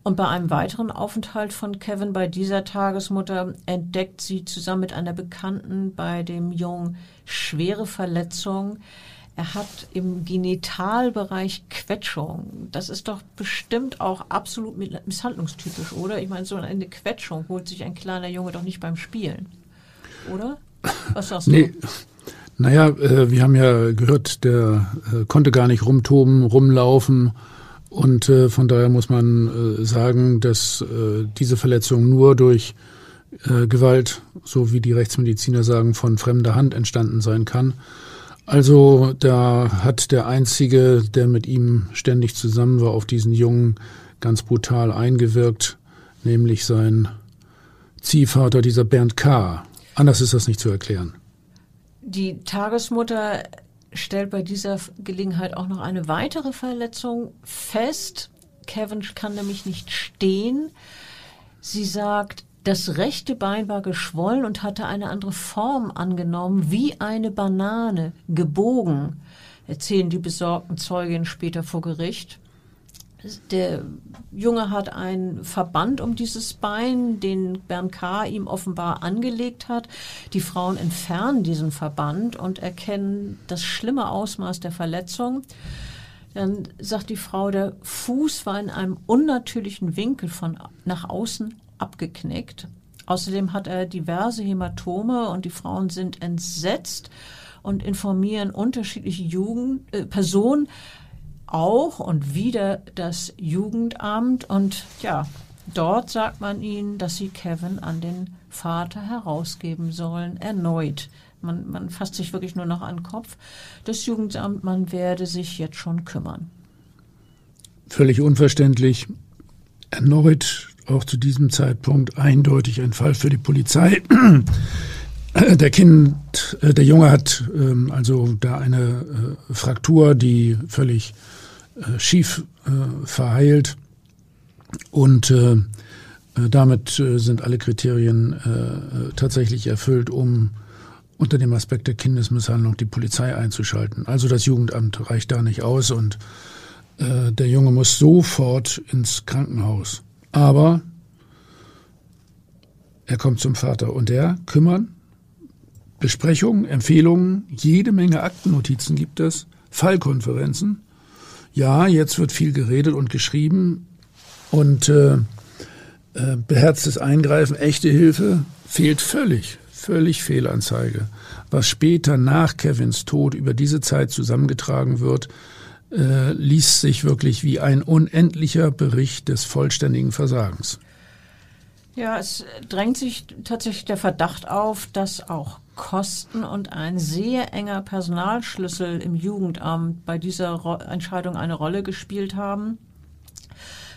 Und bei einem weiteren Aufenthalt von Kevin bei dieser Tagesmutter entdeckt sie zusammen mit einer Bekannten bei dem Jungen schwere Verletzungen, er hat im Genitalbereich Quetschung. Das ist doch bestimmt auch absolut misshandlungstypisch, oder? Ich meine, so eine Quetschung holt sich ein kleiner Junge doch nicht beim Spielen, oder? Was sagst du? Nee. Naja, äh, wir haben ja gehört, der äh, konnte gar nicht rumtoben, rumlaufen. Und äh, von daher muss man äh, sagen, dass äh, diese Verletzung nur durch äh, Gewalt, so wie die Rechtsmediziner sagen, von fremder Hand entstanden sein kann. Also da hat der Einzige, der mit ihm ständig zusammen war, auf diesen Jungen ganz brutal eingewirkt, nämlich sein Ziehvater, dieser Bernd K. Anders ist das nicht zu erklären. Die Tagesmutter stellt bei dieser Gelegenheit auch noch eine weitere Verletzung fest. Kevin kann nämlich nicht stehen. Sie sagt, das rechte Bein war geschwollen und hatte eine andere Form angenommen, wie eine Banane, gebogen, erzählen die besorgten Zeuginnen später vor Gericht. Der Junge hat einen Verband um dieses Bein, den Bernd K. ihm offenbar angelegt hat. Die Frauen entfernen diesen Verband und erkennen das schlimme Ausmaß der Verletzung. Dann sagt die Frau, der Fuß war in einem unnatürlichen Winkel von nach außen abgeknickt. Außerdem hat er diverse Hämatome und die Frauen sind entsetzt und informieren unterschiedliche Jugend, äh, Personen auch und wieder das Jugendamt und ja, dort sagt man ihnen, dass sie Kevin an den Vater herausgeben sollen, erneut Man, man fasst sich wirklich nur noch an den Kopf. Das Jugendamt, man werde sich jetzt schon kümmern. Völlig unverständlich. Erneut auch zu diesem Zeitpunkt eindeutig ein Fall für die Polizei. Der Kind, äh, der Junge hat ähm, also da eine äh, Fraktur, die völlig äh, schief verheilt und damit sind alle Kriterien tatsächlich erfüllt, um unter dem Aspekt der Kindesmisshandlung die Polizei einzuschalten. Also das Jugendamt reicht da nicht aus und der Junge muss sofort ins Krankenhaus. Aber er kommt zum Vater und der kümmern Besprechungen, Empfehlungen, jede Menge Aktennotizen gibt es, Fallkonferenzen. Ja, jetzt wird viel geredet und geschrieben und äh, äh, beherztes Eingreifen, echte Hilfe fehlt völlig, völlig Fehlanzeige. Was später nach Kevins Tod über diese Zeit zusammengetragen wird, äh, liest sich wirklich wie ein unendlicher Bericht des vollständigen Versagens. Ja, es drängt sich tatsächlich der Verdacht auf, dass auch Kosten und ein sehr enger Personalschlüssel im Jugendamt bei dieser Ro Entscheidung eine Rolle gespielt haben.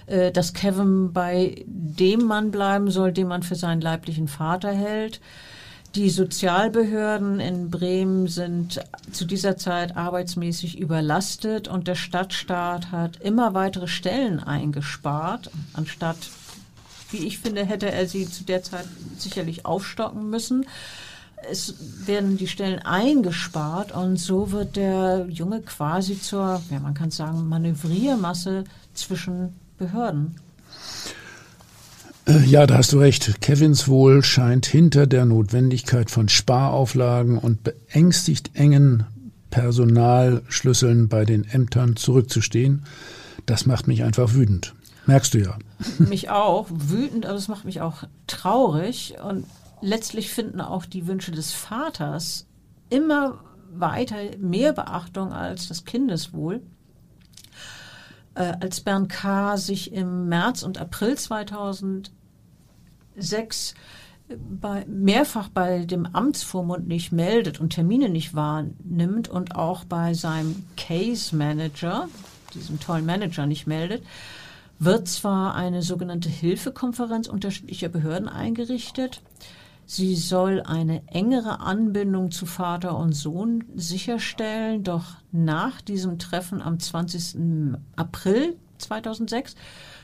Äh, dass Kevin bei dem Mann bleiben soll, den man für seinen leiblichen Vater hält. Die Sozialbehörden in Bremen sind zu dieser Zeit arbeitsmäßig überlastet und der Stadtstaat hat immer weitere Stellen eingespart, anstatt wie ich finde, hätte er sie zu der Zeit sicherlich aufstocken müssen. Es werden die Stellen eingespart und so wird der Junge quasi zur, ja, man kann sagen, Manövriermasse zwischen Behörden. Äh, ja, da hast du recht. Kevins Wohl scheint hinter der Notwendigkeit von Sparauflagen und beängstigt engen Personalschlüsseln bei den Ämtern zurückzustehen. Das macht mich einfach wütend. Merkst du ja. Mich auch wütend, aber es macht mich auch traurig. Und letztlich finden auch die Wünsche des Vaters immer weiter mehr Beachtung als das Kindeswohl. Äh, als Bernd K. sich im März und April 2006 bei, mehrfach bei dem Amtsvormund nicht meldet und Termine nicht wahrnimmt und auch bei seinem Case Manager, diesem tollen Manager, nicht meldet, wird zwar eine sogenannte Hilfekonferenz unterschiedlicher Behörden eingerichtet. Sie soll eine engere Anbindung zu Vater und Sohn sicherstellen, doch nach diesem Treffen am 20. April 2006,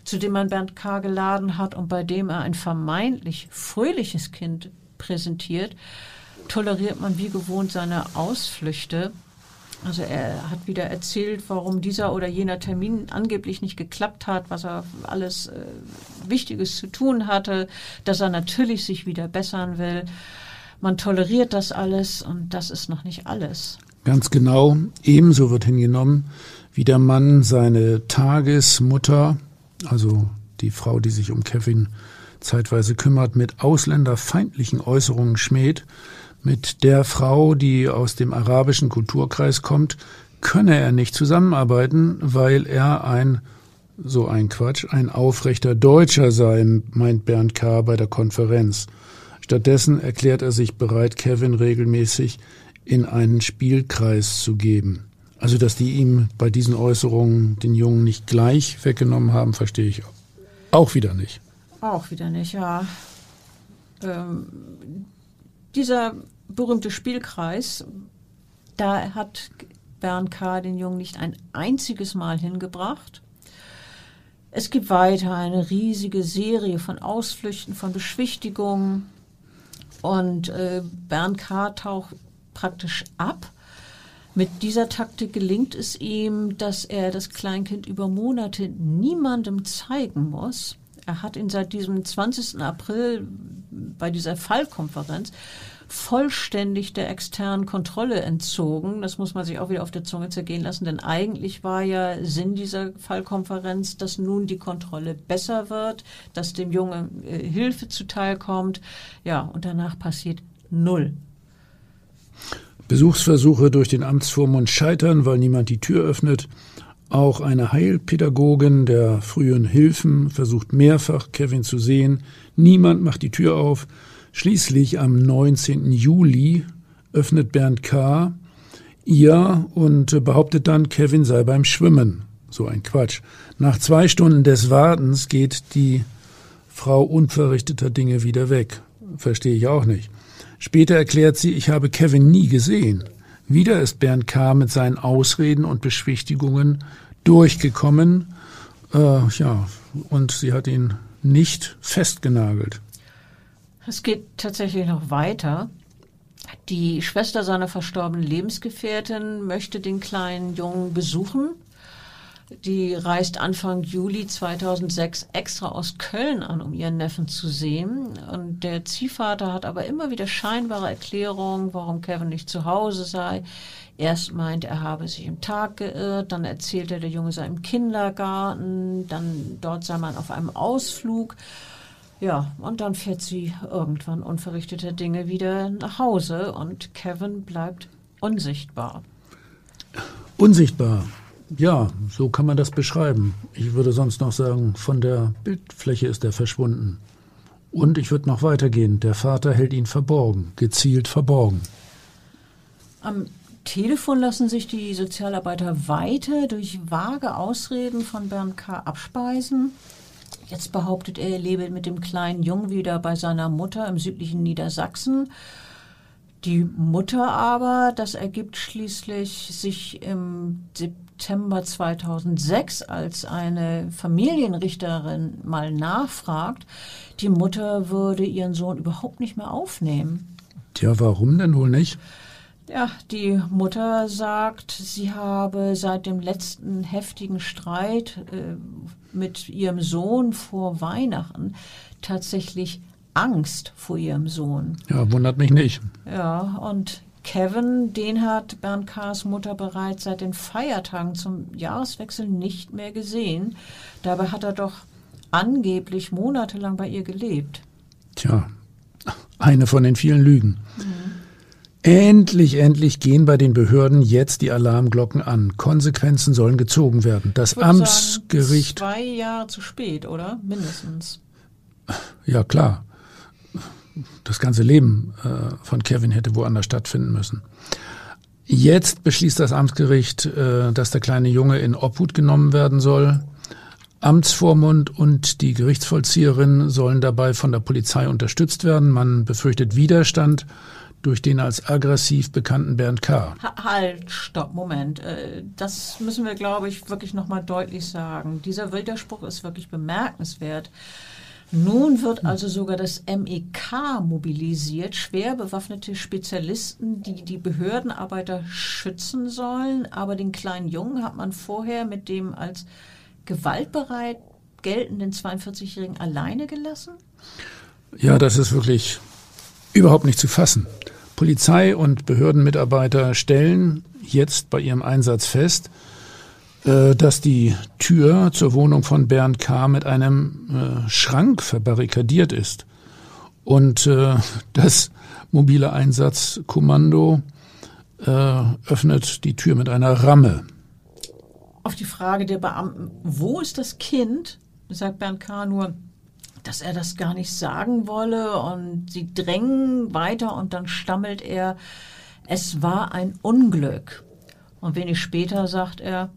zu dem man Bernd K. geladen hat und bei dem er ein vermeintlich fröhliches Kind präsentiert, toleriert man wie gewohnt seine Ausflüchte also er hat wieder erzählt, warum dieser oder jener Termin angeblich nicht geklappt hat, was er alles äh, Wichtiges zu tun hatte, dass er natürlich sich wieder bessern will. Man toleriert das alles und das ist noch nicht alles. Ganz genau. Ebenso wird hingenommen, wie der Mann seine Tagesmutter, also die Frau, die sich um Kevin zeitweise kümmert, mit ausländerfeindlichen Äußerungen schmäht mit der Frau, die aus dem arabischen Kulturkreis kommt, könne er nicht zusammenarbeiten, weil er ein, so ein Quatsch, ein aufrechter Deutscher sei, meint Bernd K. bei der Konferenz. Stattdessen erklärt er sich bereit, Kevin regelmäßig in einen Spielkreis zu geben. Also, dass die ihm bei diesen Äußerungen den Jungen nicht gleich weggenommen haben, verstehe ich auch wieder nicht. Auch wieder nicht, ja. Ähm, dieser berühmte Spielkreis, da hat Bernd K. den Jungen nicht ein einziges Mal hingebracht. Es gibt weiter eine riesige Serie von Ausflüchten, von Beschwichtigungen. Und äh, Bernd K. taucht praktisch ab. Mit dieser Taktik gelingt es ihm, dass er das Kleinkind über Monate niemandem zeigen muss. Er hat ihn seit diesem 20. April bei dieser Fallkonferenz vollständig der externen Kontrolle entzogen. Das muss man sich auch wieder auf der Zunge zergehen lassen, denn eigentlich war ja Sinn dieser Fallkonferenz, dass nun die Kontrolle besser wird, dass dem Jungen äh, Hilfe zuteilkommt. Ja, und danach passiert null. Besuchsversuche durch den Amtsvormund scheitern, weil niemand die Tür öffnet. Auch eine Heilpädagogin der frühen Hilfen versucht mehrfach, Kevin zu sehen. Niemand macht die Tür auf. Schließlich am 19. Juli öffnet Bernd K. ihr und behauptet dann, Kevin sei beim Schwimmen. So ein Quatsch. Nach zwei Stunden des Wartens geht die Frau unverrichteter Dinge wieder weg. Verstehe ich auch nicht. Später erklärt sie, ich habe Kevin nie gesehen. Wieder ist Bernd K. mit seinen Ausreden und Beschwichtigungen durchgekommen. Äh, ja, und sie hat ihn nicht festgenagelt. Es geht tatsächlich noch weiter. Die Schwester seiner verstorbenen Lebensgefährtin möchte den kleinen Jungen besuchen. Die reist Anfang Juli 2006 extra aus Köln an, um ihren Neffen zu sehen. Und der Ziehvater hat aber immer wieder scheinbare Erklärungen, warum Kevin nicht zu Hause sei. Erst meint, er habe sich im Tag geirrt, dann erzählt er, der Junge sei im Kindergarten, dann dort sei man auf einem Ausflug. Ja, und dann fährt sie irgendwann unverrichteter Dinge wieder nach Hause und Kevin bleibt unsichtbar. Unsichtbar. Ja, so kann man das beschreiben. Ich würde sonst noch sagen, von der Bildfläche ist er verschwunden. Und ich würde noch weitergehen. Der Vater hält ihn verborgen, gezielt verborgen. Am Telefon lassen sich die Sozialarbeiter weiter durch vage Ausreden von Bernd K. abspeisen. Jetzt behauptet er, er lebe mit dem kleinen Jungen wieder bei seiner Mutter im südlichen Niedersachsen. Die Mutter aber, das ergibt schließlich sich im September 2006, als eine Familienrichterin mal nachfragt, die Mutter würde ihren Sohn überhaupt nicht mehr aufnehmen. Tja, warum denn wohl nicht? Ja, die Mutter sagt, sie habe seit dem letzten heftigen Streit äh, mit ihrem Sohn vor Weihnachten tatsächlich Angst vor ihrem Sohn. Ja, wundert mich nicht. Ja, und Kevin, den hat Bernd K.'s Mutter bereits seit den Feiertagen zum Jahreswechsel nicht mehr gesehen. Dabei hat er doch angeblich monatelang bei ihr gelebt. Tja, eine von den vielen Lügen. Mhm. Endlich, endlich gehen bei den Behörden jetzt die Alarmglocken an. Konsequenzen sollen gezogen werden. Das Amtsgericht. Sagen, zwei Jahre zu spät, oder? Mindestens. Ja, klar. Das ganze Leben äh, von Kevin hätte woanders stattfinden müssen. Jetzt beschließt das Amtsgericht, äh, dass der kleine Junge in Obhut genommen werden soll. Amtsvormund und die Gerichtsvollzieherin sollen dabei von der Polizei unterstützt werden. Man befürchtet Widerstand durch den als aggressiv bekannten Bernd K. Halt, stopp, Moment. Äh, das müssen wir, glaube ich, wirklich nochmal deutlich sagen. Dieser Widerspruch ist wirklich bemerkenswert. Nun wird also sogar das MEK mobilisiert, schwer bewaffnete Spezialisten, die die Behördenarbeiter schützen sollen. Aber den kleinen Jungen hat man vorher mit dem als gewaltbereit geltenden 42-Jährigen alleine gelassen? Ja, das ist wirklich überhaupt nicht zu fassen. Polizei und Behördenmitarbeiter stellen jetzt bei ihrem Einsatz fest, dass die Tür zur Wohnung von Bernd K. mit einem äh, Schrank verbarrikadiert ist. Und äh, das mobile Einsatzkommando öffnet die Tür mit einer Ramme. Auf die Frage der Beamten, wo ist das Kind, sagt Bernd K. nur, dass er das gar nicht sagen wolle und sie drängen weiter und dann stammelt er, es war ein Unglück. Und wenig später sagt er,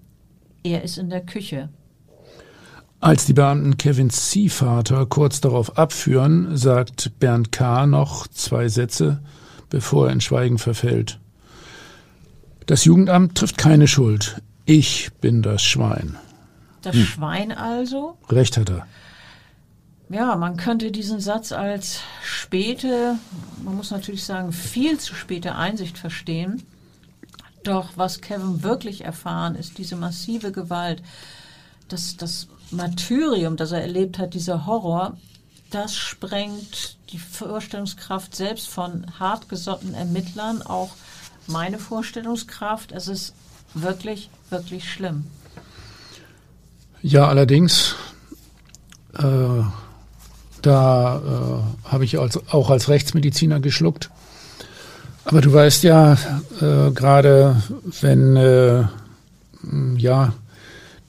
er ist in der Küche. Als die Beamten Kevins Ziehvater kurz darauf abführen, sagt Bernd K. noch zwei Sätze, bevor er in Schweigen verfällt. Das Jugendamt trifft keine Schuld. Ich bin das Schwein. Das hm. Schwein also? Recht hat er. Ja, man könnte diesen Satz als späte, man muss natürlich sagen, viel zu späte Einsicht verstehen. Doch was Kevin wirklich erfahren, ist diese massive Gewalt, das, das Martyrium, das er erlebt hat, dieser Horror, das sprengt die Vorstellungskraft selbst von hartgesottenen Ermittlern, auch meine Vorstellungskraft. Es ist wirklich, wirklich schlimm. Ja, allerdings äh, da äh, habe ich als, auch als Rechtsmediziner geschluckt. Aber du weißt ja, äh, gerade wenn äh, ja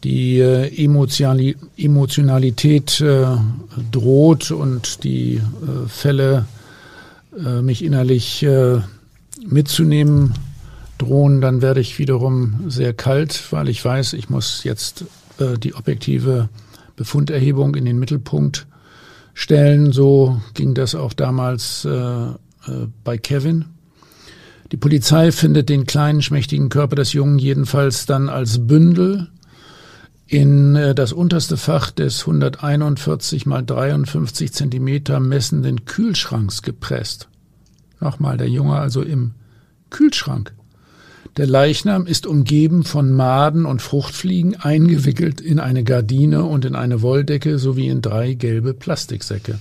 die äh, Emotionali Emotionalität äh, droht und die äh, Fälle äh, mich innerlich äh, mitzunehmen drohen, dann werde ich wiederum sehr kalt, weil ich weiß, ich muss jetzt äh, die objektive Befunderhebung in den Mittelpunkt stellen. So ging das auch damals äh, äh, bei Kevin. Die Polizei findet den kleinen, schmächtigen Körper des Jungen jedenfalls dann als Bündel in äh, das unterste Fach des 141 mal 53 Zentimeter messenden Kühlschranks gepresst. Nochmal, der Junge also im Kühlschrank. Der Leichnam ist umgeben von Maden und Fruchtfliegen, eingewickelt in eine Gardine und in eine Wolldecke sowie in drei gelbe Plastiksäcke.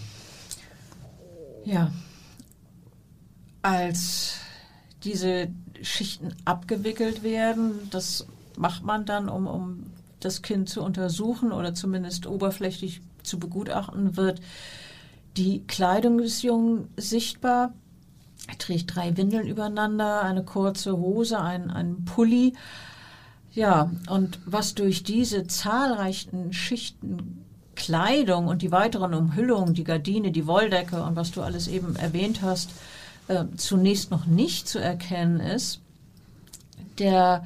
Ja. Als diese Schichten abgewickelt werden, das macht man dann, um, um das Kind zu untersuchen oder zumindest oberflächlich zu begutachten, wird die Kleidung des Jungen sichtbar. Er trägt drei Windeln übereinander, eine kurze Hose, ein, ein Pulli. Ja, und was durch diese zahlreichen Schichten Kleidung und die weiteren Umhüllungen, die Gardine, die Wolldecke und was du alles eben erwähnt hast, äh, zunächst noch nicht zu erkennen ist, der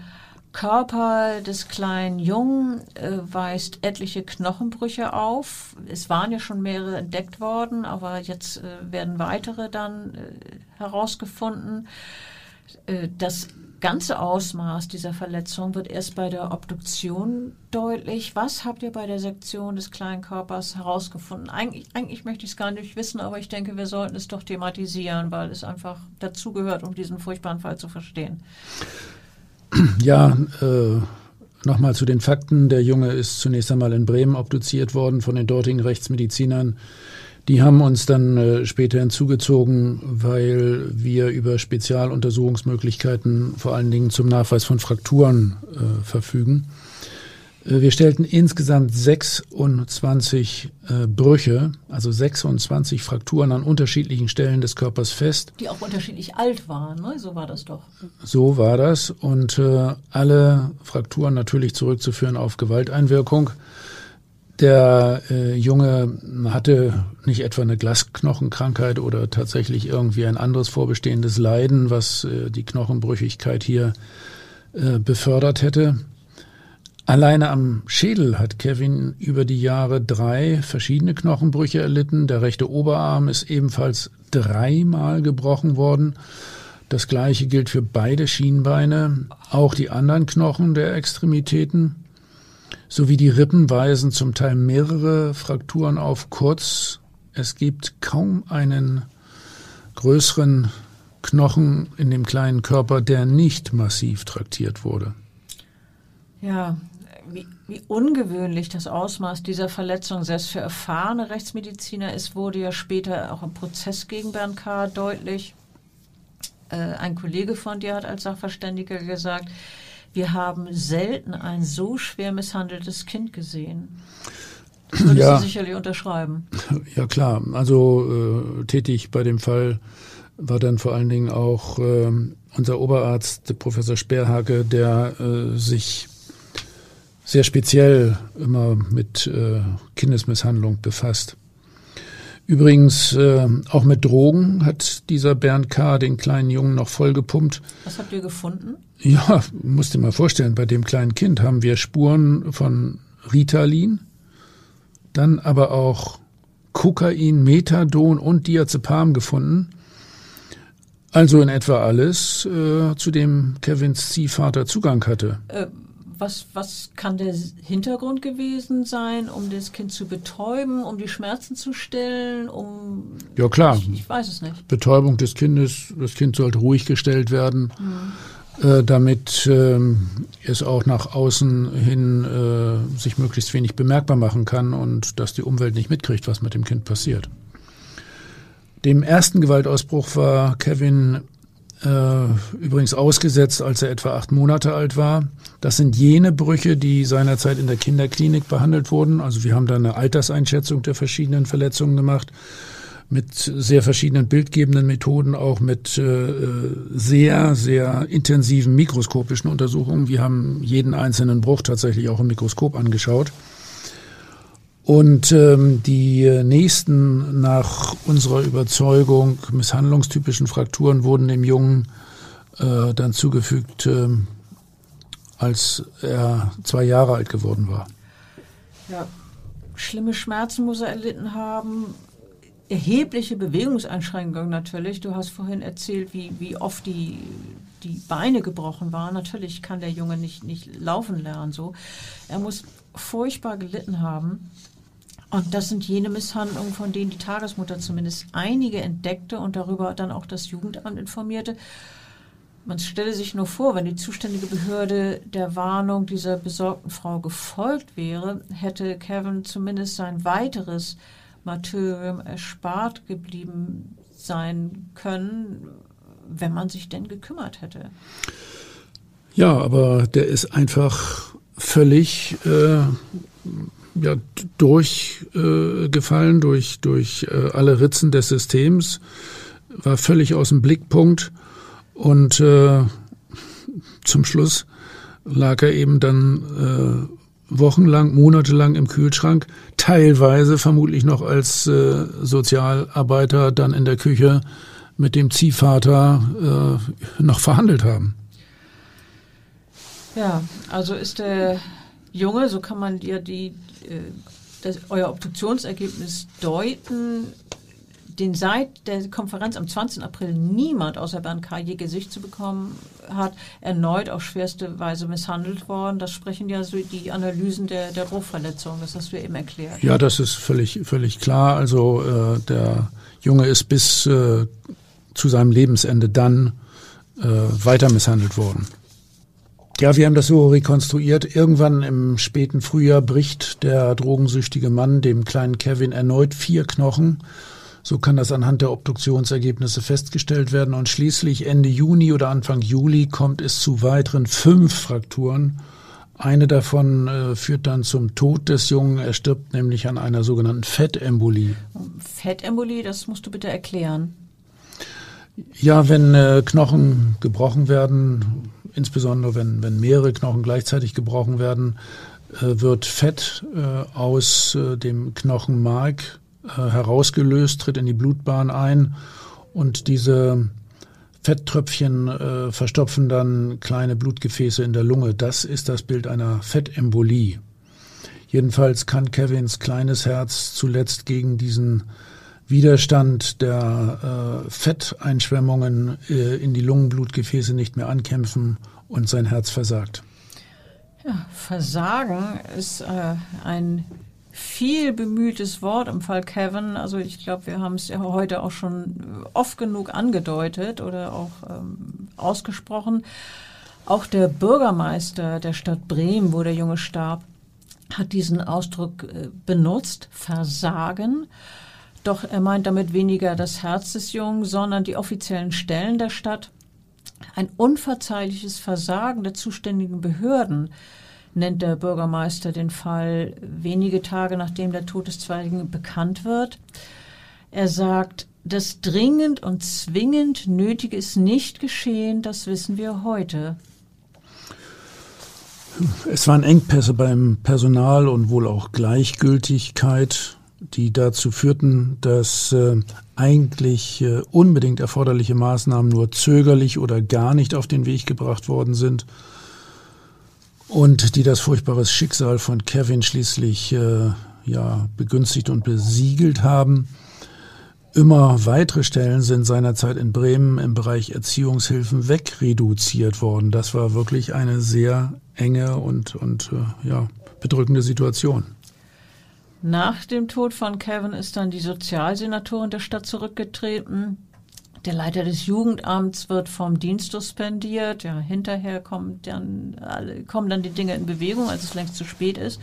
Körper des kleinen Jungen äh, weist etliche Knochenbrüche auf. Es waren ja schon mehrere entdeckt worden, aber jetzt äh, werden weitere dann äh, herausgefunden. Äh, das ganze Ausmaß dieser Verletzung wird erst bei der Obduktion deutlich. Was habt ihr bei der Sektion des kleinen Körpers herausgefunden? Eigentlich, eigentlich möchte ich es gar nicht wissen, aber ich denke, wir sollten es doch thematisieren, weil es einfach dazugehört, um diesen furchtbaren Fall zu verstehen. Ja, äh, nochmal zu den Fakten. Der Junge ist zunächst einmal in Bremen obduziert worden von den dortigen Rechtsmedizinern. Die haben uns dann äh, später hinzugezogen, weil wir über Spezialuntersuchungsmöglichkeiten vor allen Dingen zum Nachweis von Frakturen äh, verfügen. Äh, wir stellten insgesamt 26 äh, Brüche, also 26 Frakturen an unterschiedlichen Stellen des Körpers fest. Die auch unterschiedlich alt waren, ne? so war das doch. So war das und äh, alle Frakturen natürlich zurückzuführen auf Gewalteinwirkung. Der äh, Junge hatte nicht etwa eine Glasknochenkrankheit oder tatsächlich irgendwie ein anderes vorbestehendes Leiden, was äh, die Knochenbrüchigkeit hier äh, befördert hätte. Alleine am Schädel hat Kevin über die Jahre drei verschiedene Knochenbrüche erlitten. Der rechte Oberarm ist ebenfalls dreimal gebrochen worden. Das gleiche gilt für beide Schienbeine. Auch die anderen Knochen der Extremitäten sowie die Rippen weisen zum Teil mehrere Frakturen auf. Kurz, es gibt kaum einen größeren Knochen in dem kleinen Körper, der nicht massiv traktiert wurde. Ja, wie, wie ungewöhnlich das Ausmaß dieser Verletzung selbst für erfahrene Rechtsmediziner ist, wurde ja später auch im Prozess gegen Bernd K. deutlich. Äh, ein Kollege von dir hat als Sachverständiger gesagt, wir haben selten ein so schwer misshandeltes Kind gesehen. Das würdest ja, du sicherlich unterschreiben. Ja klar, also äh, tätig bei dem Fall war dann vor allen Dingen auch äh, unser Oberarzt, Professor Sperrhake, der äh, sich sehr speziell immer mit äh, Kindesmisshandlung befasst. Übrigens, äh, auch mit Drogen hat dieser Bernd K. den kleinen Jungen noch vollgepumpt. Was habt ihr gefunden? Ja, musst dir mal vorstellen, bei dem kleinen Kind haben wir Spuren von Ritalin, dann aber auch Kokain, Methadon und Diazepam gefunden. Also in etwa alles, äh, zu dem Kevins Ziehvater Zugang hatte. Äh, was, was kann der Hintergrund gewesen sein, um das Kind zu betäuben, um die Schmerzen zu stillen, um Ja klar. Ich, ich weiß es nicht. Betäubung des Kindes, das Kind sollte ruhig gestellt werden, mhm. äh, damit äh, es auch nach außen hin äh, sich möglichst wenig bemerkbar machen kann und dass die Umwelt nicht mitkriegt, was mit dem Kind passiert. Dem ersten Gewaltausbruch war Kevin übrigens ausgesetzt, als er etwa acht Monate alt war. Das sind jene Brüche, die seinerzeit in der Kinderklinik behandelt wurden. Also wir haben da eine Alterseinschätzung der verschiedenen Verletzungen gemacht mit sehr verschiedenen bildgebenden Methoden, auch mit äh, sehr, sehr intensiven mikroskopischen Untersuchungen. Wir haben jeden einzelnen Bruch tatsächlich auch im Mikroskop angeschaut. Und ähm, die nächsten nach unserer Überzeugung misshandlungstypischen Frakturen wurden dem Jungen äh, dann zugefügt, äh, als er zwei Jahre alt geworden war. Ja, schlimme Schmerzen muss er erlitten haben. Erhebliche Bewegungseinschränkungen natürlich. Du hast vorhin erzählt, wie, wie oft die, die Beine gebrochen waren. Natürlich kann der Junge nicht, nicht laufen lernen so. Er muss furchtbar gelitten haben. Und das sind jene Misshandlungen, von denen die Tagesmutter zumindest einige entdeckte und darüber dann auch das Jugendamt informierte. Man stelle sich nur vor, wenn die zuständige Behörde der Warnung dieser besorgten Frau gefolgt wäre, hätte Kevin zumindest sein weiteres Martyrium erspart geblieben sein können, wenn man sich denn gekümmert hätte. Ja, aber der ist einfach völlig äh, ja, durchgefallen äh, durch, durch äh, alle Ritzen des Systems, war völlig aus dem Blickpunkt und äh, zum Schluss lag er eben dann äh, wochenlang, monatelang im Kühlschrank, teilweise vermutlich noch als äh, Sozialarbeiter dann in der Küche mit dem Ziehvater äh, noch verhandelt haben. Ja, also ist der Junge, so kann man dir die, das, euer Obduktionsergebnis deuten, den seit der Konferenz am 20. April niemand außer Bernd K. je Gesicht zu bekommen hat, erneut auf schwerste Weise misshandelt worden. Das sprechen ja so die Analysen der, der Bruchverletzung, das hast du eben erklärt. Ja, das ist völlig, völlig klar. Also äh, der Junge ist bis äh, zu seinem Lebensende dann äh, weiter misshandelt worden. Ja, wir haben das so rekonstruiert. Irgendwann im späten Frühjahr bricht der drogensüchtige Mann dem kleinen Kevin erneut vier Knochen. So kann das anhand der Obduktionsergebnisse festgestellt werden. Und schließlich Ende Juni oder Anfang Juli kommt es zu weiteren fünf Frakturen. Eine davon äh, führt dann zum Tod des Jungen. Er stirbt nämlich an einer sogenannten Fettembolie. Fettembolie, das musst du bitte erklären. Ja, wenn äh, Knochen gebrochen werden, insbesondere wenn, wenn mehrere Knochen gleichzeitig gebrochen werden, äh, wird Fett äh, aus äh, dem Knochenmark herausgelöst, tritt in die Blutbahn ein und diese Fetttröpfchen verstopfen dann kleine Blutgefäße in der Lunge. Das ist das Bild einer Fettembolie. Jedenfalls kann Kevins kleines Herz zuletzt gegen diesen Widerstand der äh, Fetteinschwemmungen äh, in die Lungenblutgefäße nicht mehr ankämpfen und sein Herz versagt. Ja, Versagen ist äh, ein viel bemühtes Wort im Fall Kevin. Also ich glaube, wir haben es ja heute auch schon oft genug angedeutet oder auch ähm, ausgesprochen. Auch der Bürgermeister der Stadt Bremen, wo der Junge starb, hat diesen Ausdruck äh, benutzt, Versagen. Doch er meint damit weniger das Herz des Jungen, sondern die offiziellen Stellen der Stadt. Ein unverzeihliches Versagen der zuständigen Behörden nennt der Bürgermeister den Fall wenige Tage nachdem der Tod des Zweiten bekannt wird. Er sagt, das dringend und zwingend Nötige ist nicht geschehen, das wissen wir heute. Es waren Engpässe beim Personal und wohl auch Gleichgültigkeit die dazu führten, dass äh, eigentlich äh, unbedingt erforderliche Maßnahmen nur zögerlich oder gar nicht auf den Weg gebracht worden sind und die das furchtbare Schicksal von Kevin schließlich äh, ja begünstigt und besiegelt haben. Immer weitere Stellen sind seinerzeit in Bremen im Bereich Erziehungshilfen wegreduziert worden. Das war wirklich eine sehr enge und, und ja, bedrückende Situation. Nach dem Tod von Kevin ist dann die Sozialsenatorin der Stadt zurückgetreten. Der Leiter des Jugendamts wird vom Dienst suspendiert. Ja, hinterher kommt dann, kommen dann die Dinge in Bewegung, als es längst zu spät ist.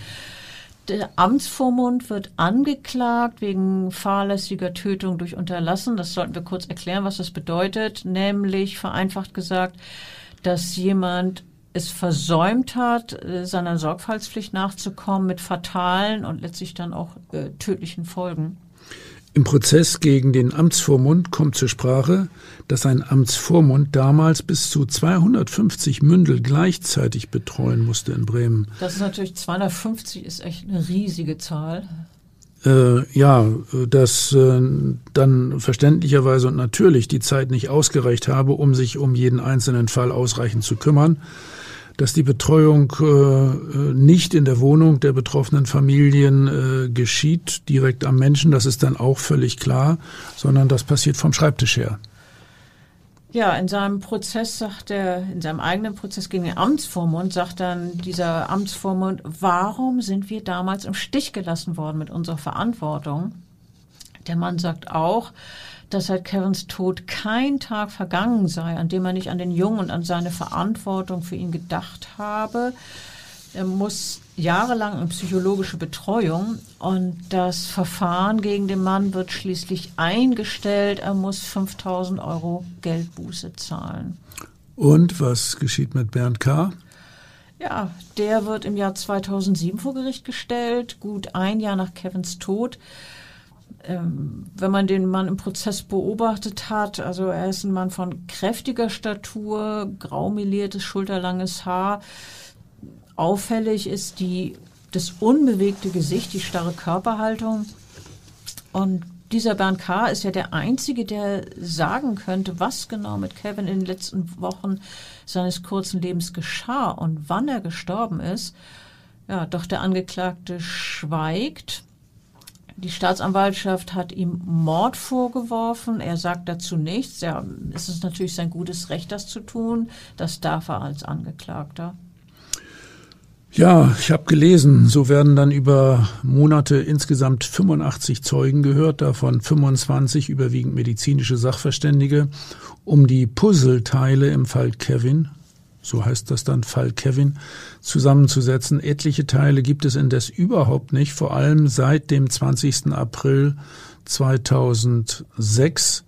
Der Amtsvormund wird angeklagt wegen fahrlässiger Tötung durch Unterlassen. Das sollten wir kurz erklären, was das bedeutet. Nämlich vereinfacht gesagt, dass jemand es versäumt hat, äh, seiner Sorgfaltspflicht nachzukommen mit fatalen und letztlich dann auch äh, tödlichen Folgen. Im Prozess gegen den Amtsvormund kommt zur Sprache, dass ein Amtsvormund damals bis zu 250 Mündel gleichzeitig betreuen musste in Bremen. Das ist natürlich 250 ist echt eine riesige Zahl. äh, ja, dass äh, dann verständlicherweise und natürlich die Zeit nicht ausgereicht habe, um sich um jeden einzelnen Fall ausreichend zu kümmern, dass die Betreuung äh, nicht in der Wohnung der betroffenen Familien äh, geschieht, direkt am Menschen, das ist dann auch völlig klar, sondern das passiert vom Schreibtisch her. Ja, in seinem Prozess sagt er, in seinem eigenen Prozess gegen den Amtsvormund, sagt dann dieser Amtsvormund, warum sind wir damals im Stich gelassen worden mit unserer Verantwortung? Der Mann sagt auch, dass seit Kevins Tod kein Tag vergangen sei, an dem er nicht an den Jungen und an seine Verantwortung für ihn gedacht habe. Er muss jahrelang in psychologische Betreuung und das Verfahren gegen den Mann wird schließlich eingestellt. Er muss 5000 Euro Geldbuße zahlen. Und was geschieht mit Bernd K.? Ja, der wird im Jahr 2007 vor Gericht gestellt, gut ein Jahr nach Kevins Tod. Ähm, wenn man den Mann im Prozess beobachtet hat, also er ist ein Mann von kräftiger Statur, graumeliertes, schulterlanges Haar, Auffällig ist die, das unbewegte Gesicht, die starre Körperhaltung. Und dieser Bernd K. ist ja der Einzige, der sagen könnte, was genau mit Kevin in den letzten Wochen seines kurzen Lebens geschah und wann er gestorben ist. Ja, doch der Angeklagte schweigt. Die Staatsanwaltschaft hat ihm Mord vorgeworfen. Er sagt dazu nichts. Ja, es ist natürlich sein gutes Recht, das zu tun. Das darf er als Angeklagter. Ja, ich habe gelesen, so werden dann über Monate insgesamt 85 Zeugen gehört, davon 25 überwiegend medizinische Sachverständige, um die Puzzleteile im Fall Kevin, so heißt das dann Fall Kevin, zusammenzusetzen. Etliche Teile gibt es indes überhaupt nicht, vor allem seit dem 20. April 2006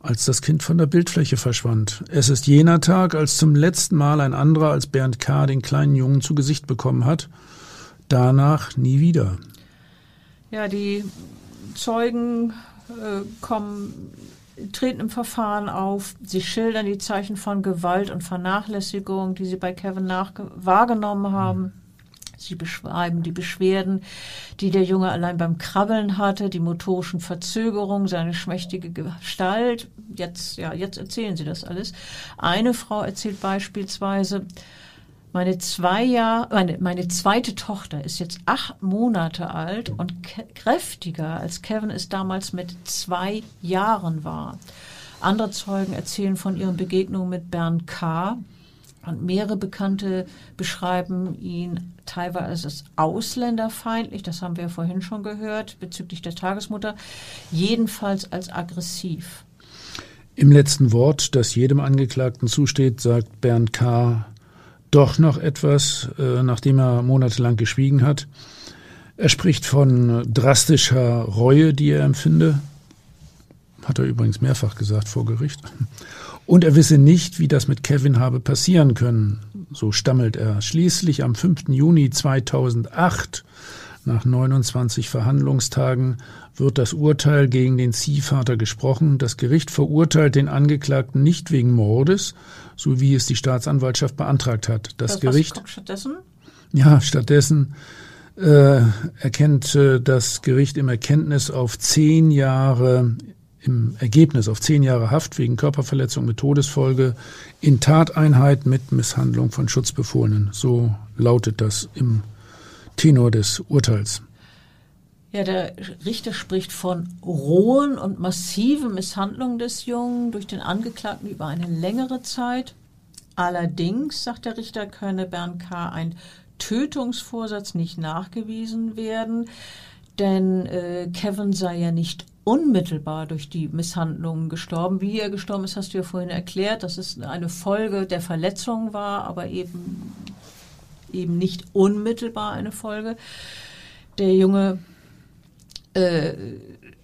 als das Kind von der Bildfläche verschwand. Es ist jener Tag, als zum letzten Mal ein anderer als Bernd K. den kleinen Jungen zu Gesicht bekommen hat. Danach nie wieder. Ja, die Zeugen äh, kommen, treten im Verfahren auf. Sie schildern die Zeichen von Gewalt und Vernachlässigung, die sie bei Kevin wahrgenommen haben. Sie beschreiben die Beschwerden, die der Junge allein beim Krabbeln hatte, die motorischen Verzögerungen, seine schmächtige Gestalt. Jetzt, ja, jetzt erzählen Sie das alles. Eine Frau erzählt beispielsweise, meine zwei Jahr, meine, meine zweite Tochter ist jetzt acht Monate alt und kräftiger als Kevin es damals mit zwei Jahren war. Andere Zeugen erzählen von ihren Begegnungen mit Bernd K., und mehrere Bekannte beschreiben ihn teilweise als ausländerfeindlich, das haben wir vorhin schon gehört, bezüglich der Tagesmutter, jedenfalls als aggressiv. Im letzten Wort, das jedem Angeklagten zusteht, sagt Bernd K. doch noch etwas, äh, nachdem er monatelang geschwiegen hat. Er spricht von drastischer Reue, die er empfinde. Hat er übrigens mehrfach gesagt vor Gericht. Und er wisse nicht, wie das mit Kevin habe passieren können. So stammelt er. Schließlich am 5. Juni 2008, nach 29 Verhandlungstagen, wird das Urteil gegen den Ziehvater gesprochen. Das Gericht verurteilt den Angeklagten nicht wegen Mordes, so wie es die Staatsanwaltschaft beantragt hat. Das was, Gericht. Stattdessen? Ja, stattdessen äh, erkennt äh, das Gericht im Erkenntnis auf zehn Jahre im Ergebnis auf zehn Jahre Haft wegen Körperverletzung mit Todesfolge in Tateinheit mit Misshandlung von Schutzbefohlenen. So lautet das im Tenor des Urteils. Ja, der Richter spricht von rohen und massiven Misshandlungen des Jungen durch den Angeklagten über eine längere Zeit. Allerdings, sagt der Richter, könne Bernd K. ein Tötungsvorsatz nicht nachgewiesen werden, denn äh, Kevin sei ja nicht unmittelbar durch die Misshandlungen gestorben. Wie er gestorben ist, hast du ja vorhin erklärt, dass es eine Folge der Verletzung war, aber eben, eben nicht unmittelbar eine Folge. Der Junge äh,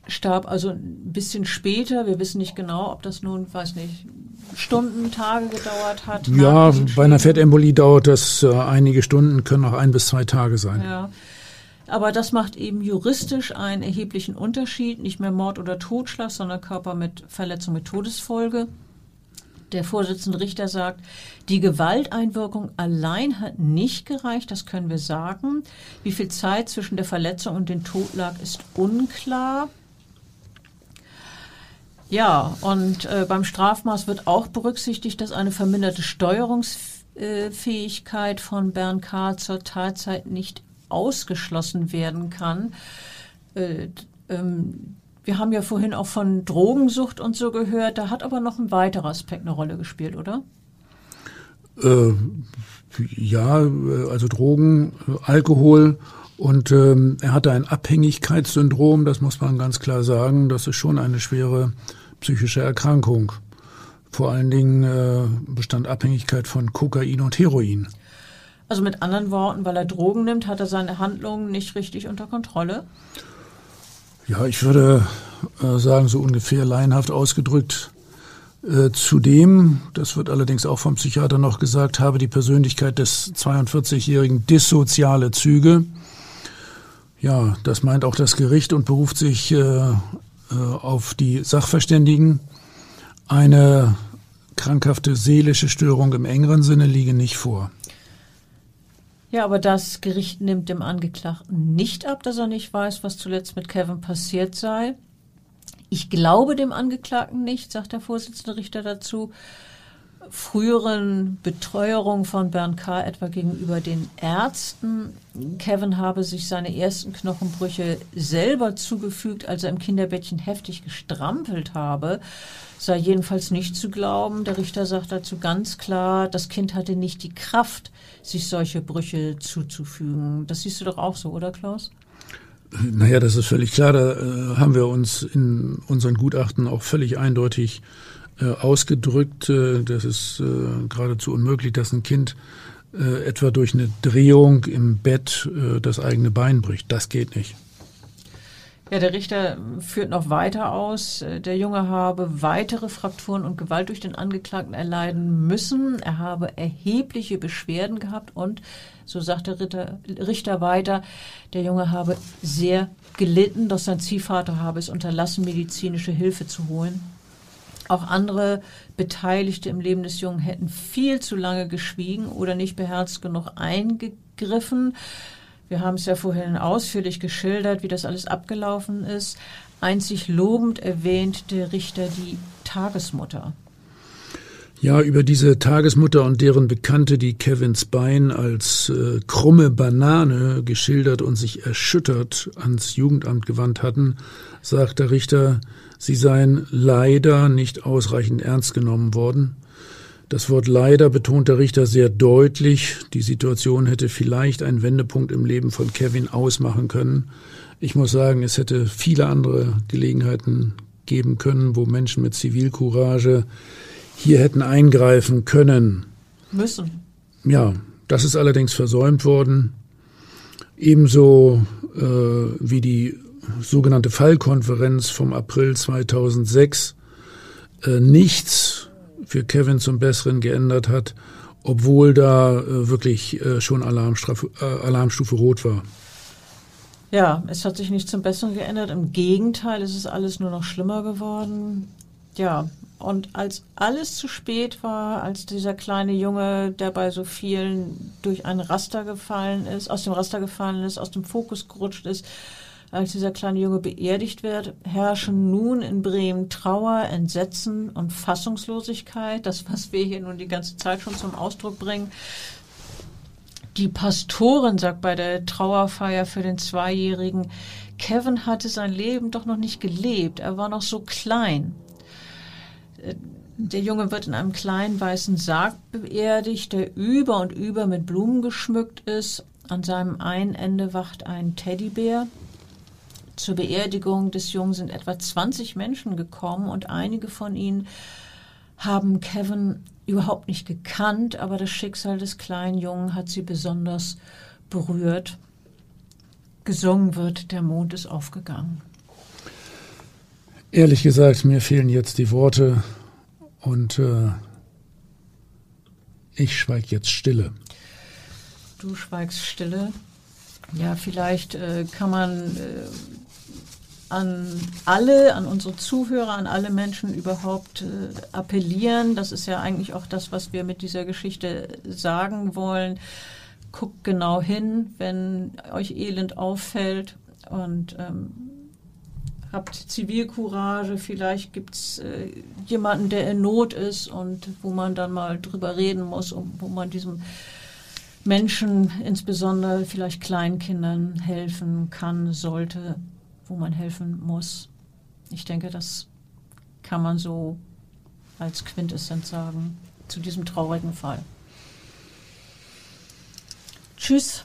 starb also ein bisschen später. Wir wissen nicht genau, ob das nun, weiß nicht, Stunden, Tage gedauert hat. Ja, bei einer Fettembolie dauert das äh, einige Stunden, können auch ein bis zwei Tage sein. Ja. Aber das macht eben juristisch einen erheblichen Unterschied. Nicht mehr Mord oder Totschlag, sondern Körper mit Verletzung mit Todesfolge. Der Vorsitzende Richter sagt, die Gewalteinwirkung allein hat nicht gereicht, das können wir sagen. Wie viel Zeit zwischen der Verletzung und dem Tod lag, ist unklar. Ja, und äh, beim Strafmaß wird auch berücksichtigt, dass eine verminderte Steuerungsfähigkeit von Bernd K. zur Tatzeit nicht ausgeschlossen werden kann. Äh, ähm, wir haben ja vorhin auch von Drogensucht und so gehört. Da hat aber noch ein weiterer Aspekt eine Rolle gespielt, oder? Äh, ja, also Drogen, Alkohol und ähm, er hatte ein Abhängigkeitssyndrom, das muss man ganz klar sagen. Das ist schon eine schwere psychische Erkrankung. Vor allen Dingen äh, bestand Abhängigkeit von Kokain und Heroin. Also mit anderen Worten, weil er Drogen nimmt, hat er seine Handlungen nicht richtig unter Kontrolle? Ja, ich würde äh, sagen, so ungefähr laienhaft ausgedrückt. Äh, zudem, das wird allerdings auch vom Psychiater noch gesagt, habe die Persönlichkeit des 42-Jährigen dissoziale Züge. Ja, das meint auch das Gericht und beruft sich äh, äh auf die Sachverständigen. Eine krankhafte seelische Störung im engeren Sinne liege nicht vor. Ja, aber das Gericht nimmt dem Angeklagten nicht ab, dass er nicht weiß, was zuletzt mit Kevin passiert sei. Ich glaube dem Angeklagten nicht, sagt der Vorsitzende Richter dazu. Früheren Betreuerung von Bernd K. etwa gegenüber den Ärzten. Kevin habe sich seine ersten Knochenbrüche selber zugefügt, als er im Kinderbettchen heftig gestrampelt habe sei jedenfalls nicht zu glauben. Der Richter sagt dazu ganz klar, das Kind hatte nicht die Kraft, sich solche Brüche zuzufügen. Das siehst du doch auch so, oder Klaus? Naja, das ist völlig klar. Da äh, haben wir uns in unseren Gutachten auch völlig eindeutig äh, ausgedrückt. Äh, das ist äh, geradezu unmöglich, dass ein Kind äh, etwa durch eine Drehung im Bett äh, das eigene Bein bricht. Das geht nicht. Ja, der Richter führt noch weiter aus, der Junge habe weitere Frakturen und Gewalt durch den Angeklagten erleiden müssen. Er habe erhebliche Beschwerden gehabt und, so sagt der Ritter, Richter weiter, der Junge habe sehr gelitten, doch sein Ziehvater habe es unterlassen, medizinische Hilfe zu holen. Auch andere Beteiligte im Leben des Jungen hätten viel zu lange geschwiegen oder nicht beherzt genug eingegriffen. Wir haben es ja vorhin ausführlich geschildert, wie das alles abgelaufen ist. Einzig lobend erwähnt der Richter die Tagesmutter. Ja, über diese Tagesmutter und deren Bekannte, die Kevins Bein als äh, krumme Banane geschildert und sich erschüttert ans Jugendamt gewandt hatten, sagt der Richter, sie seien leider nicht ausreichend ernst genommen worden. Das Wort leider betont der Richter sehr deutlich. Die Situation hätte vielleicht einen Wendepunkt im Leben von Kevin ausmachen können. Ich muss sagen, es hätte viele andere Gelegenheiten geben können, wo Menschen mit Zivilcourage hier hätten eingreifen können. Müssen. Ja, das ist allerdings versäumt worden. Ebenso äh, wie die sogenannte Fallkonferenz vom April 2006. Äh, nichts für Kevin zum Besseren geändert hat, obwohl da äh, wirklich äh, schon Alarmstufe, äh, Alarmstufe Rot war. Ja, es hat sich nicht zum Besseren geändert. Im Gegenteil, es ist alles nur noch schlimmer geworden. Ja, und als alles zu spät war, als dieser kleine Junge, der bei so vielen durch ein Raster gefallen ist, aus dem Raster gefallen ist, aus dem Fokus gerutscht ist, als dieser kleine Junge beerdigt wird, herrschen nun in Bremen Trauer, Entsetzen und Fassungslosigkeit. Das, was wir hier nun die ganze Zeit schon zum Ausdruck bringen. Die Pastorin sagt bei der Trauerfeier für den Zweijährigen, Kevin hatte sein Leben doch noch nicht gelebt. Er war noch so klein. Der Junge wird in einem kleinen weißen Sarg beerdigt, der über und über mit Blumen geschmückt ist. An seinem einen Ende wacht ein Teddybär. Zur Beerdigung des Jungen sind etwa 20 Menschen gekommen und einige von ihnen haben Kevin überhaupt nicht gekannt, aber das Schicksal des kleinen Jungen hat sie besonders berührt. Gesungen wird, der Mond ist aufgegangen. Ehrlich gesagt, mir fehlen jetzt die Worte und äh, ich schweige jetzt stille. Du schweigst stille. Ja, vielleicht äh, kann man äh, an alle, an unsere Zuhörer, an alle Menschen überhaupt äh, appellieren. Das ist ja eigentlich auch das, was wir mit dieser Geschichte sagen wollen. Guckt genau hin, wenn euch Elend auffällt und ähm, habt Zivilcourage. Vielleicht gibt's äh, jemanden, der in Not ist und wo man dann mal drüber reden muss, um, wo man diesem Menschen, insbesondere vielleicht Kleinkindern, helfen kann, sollte wo man helfen muss. Ich denke, das kann man so als Quintessenz sagen zu diesem traurigen Fall. Tschüss.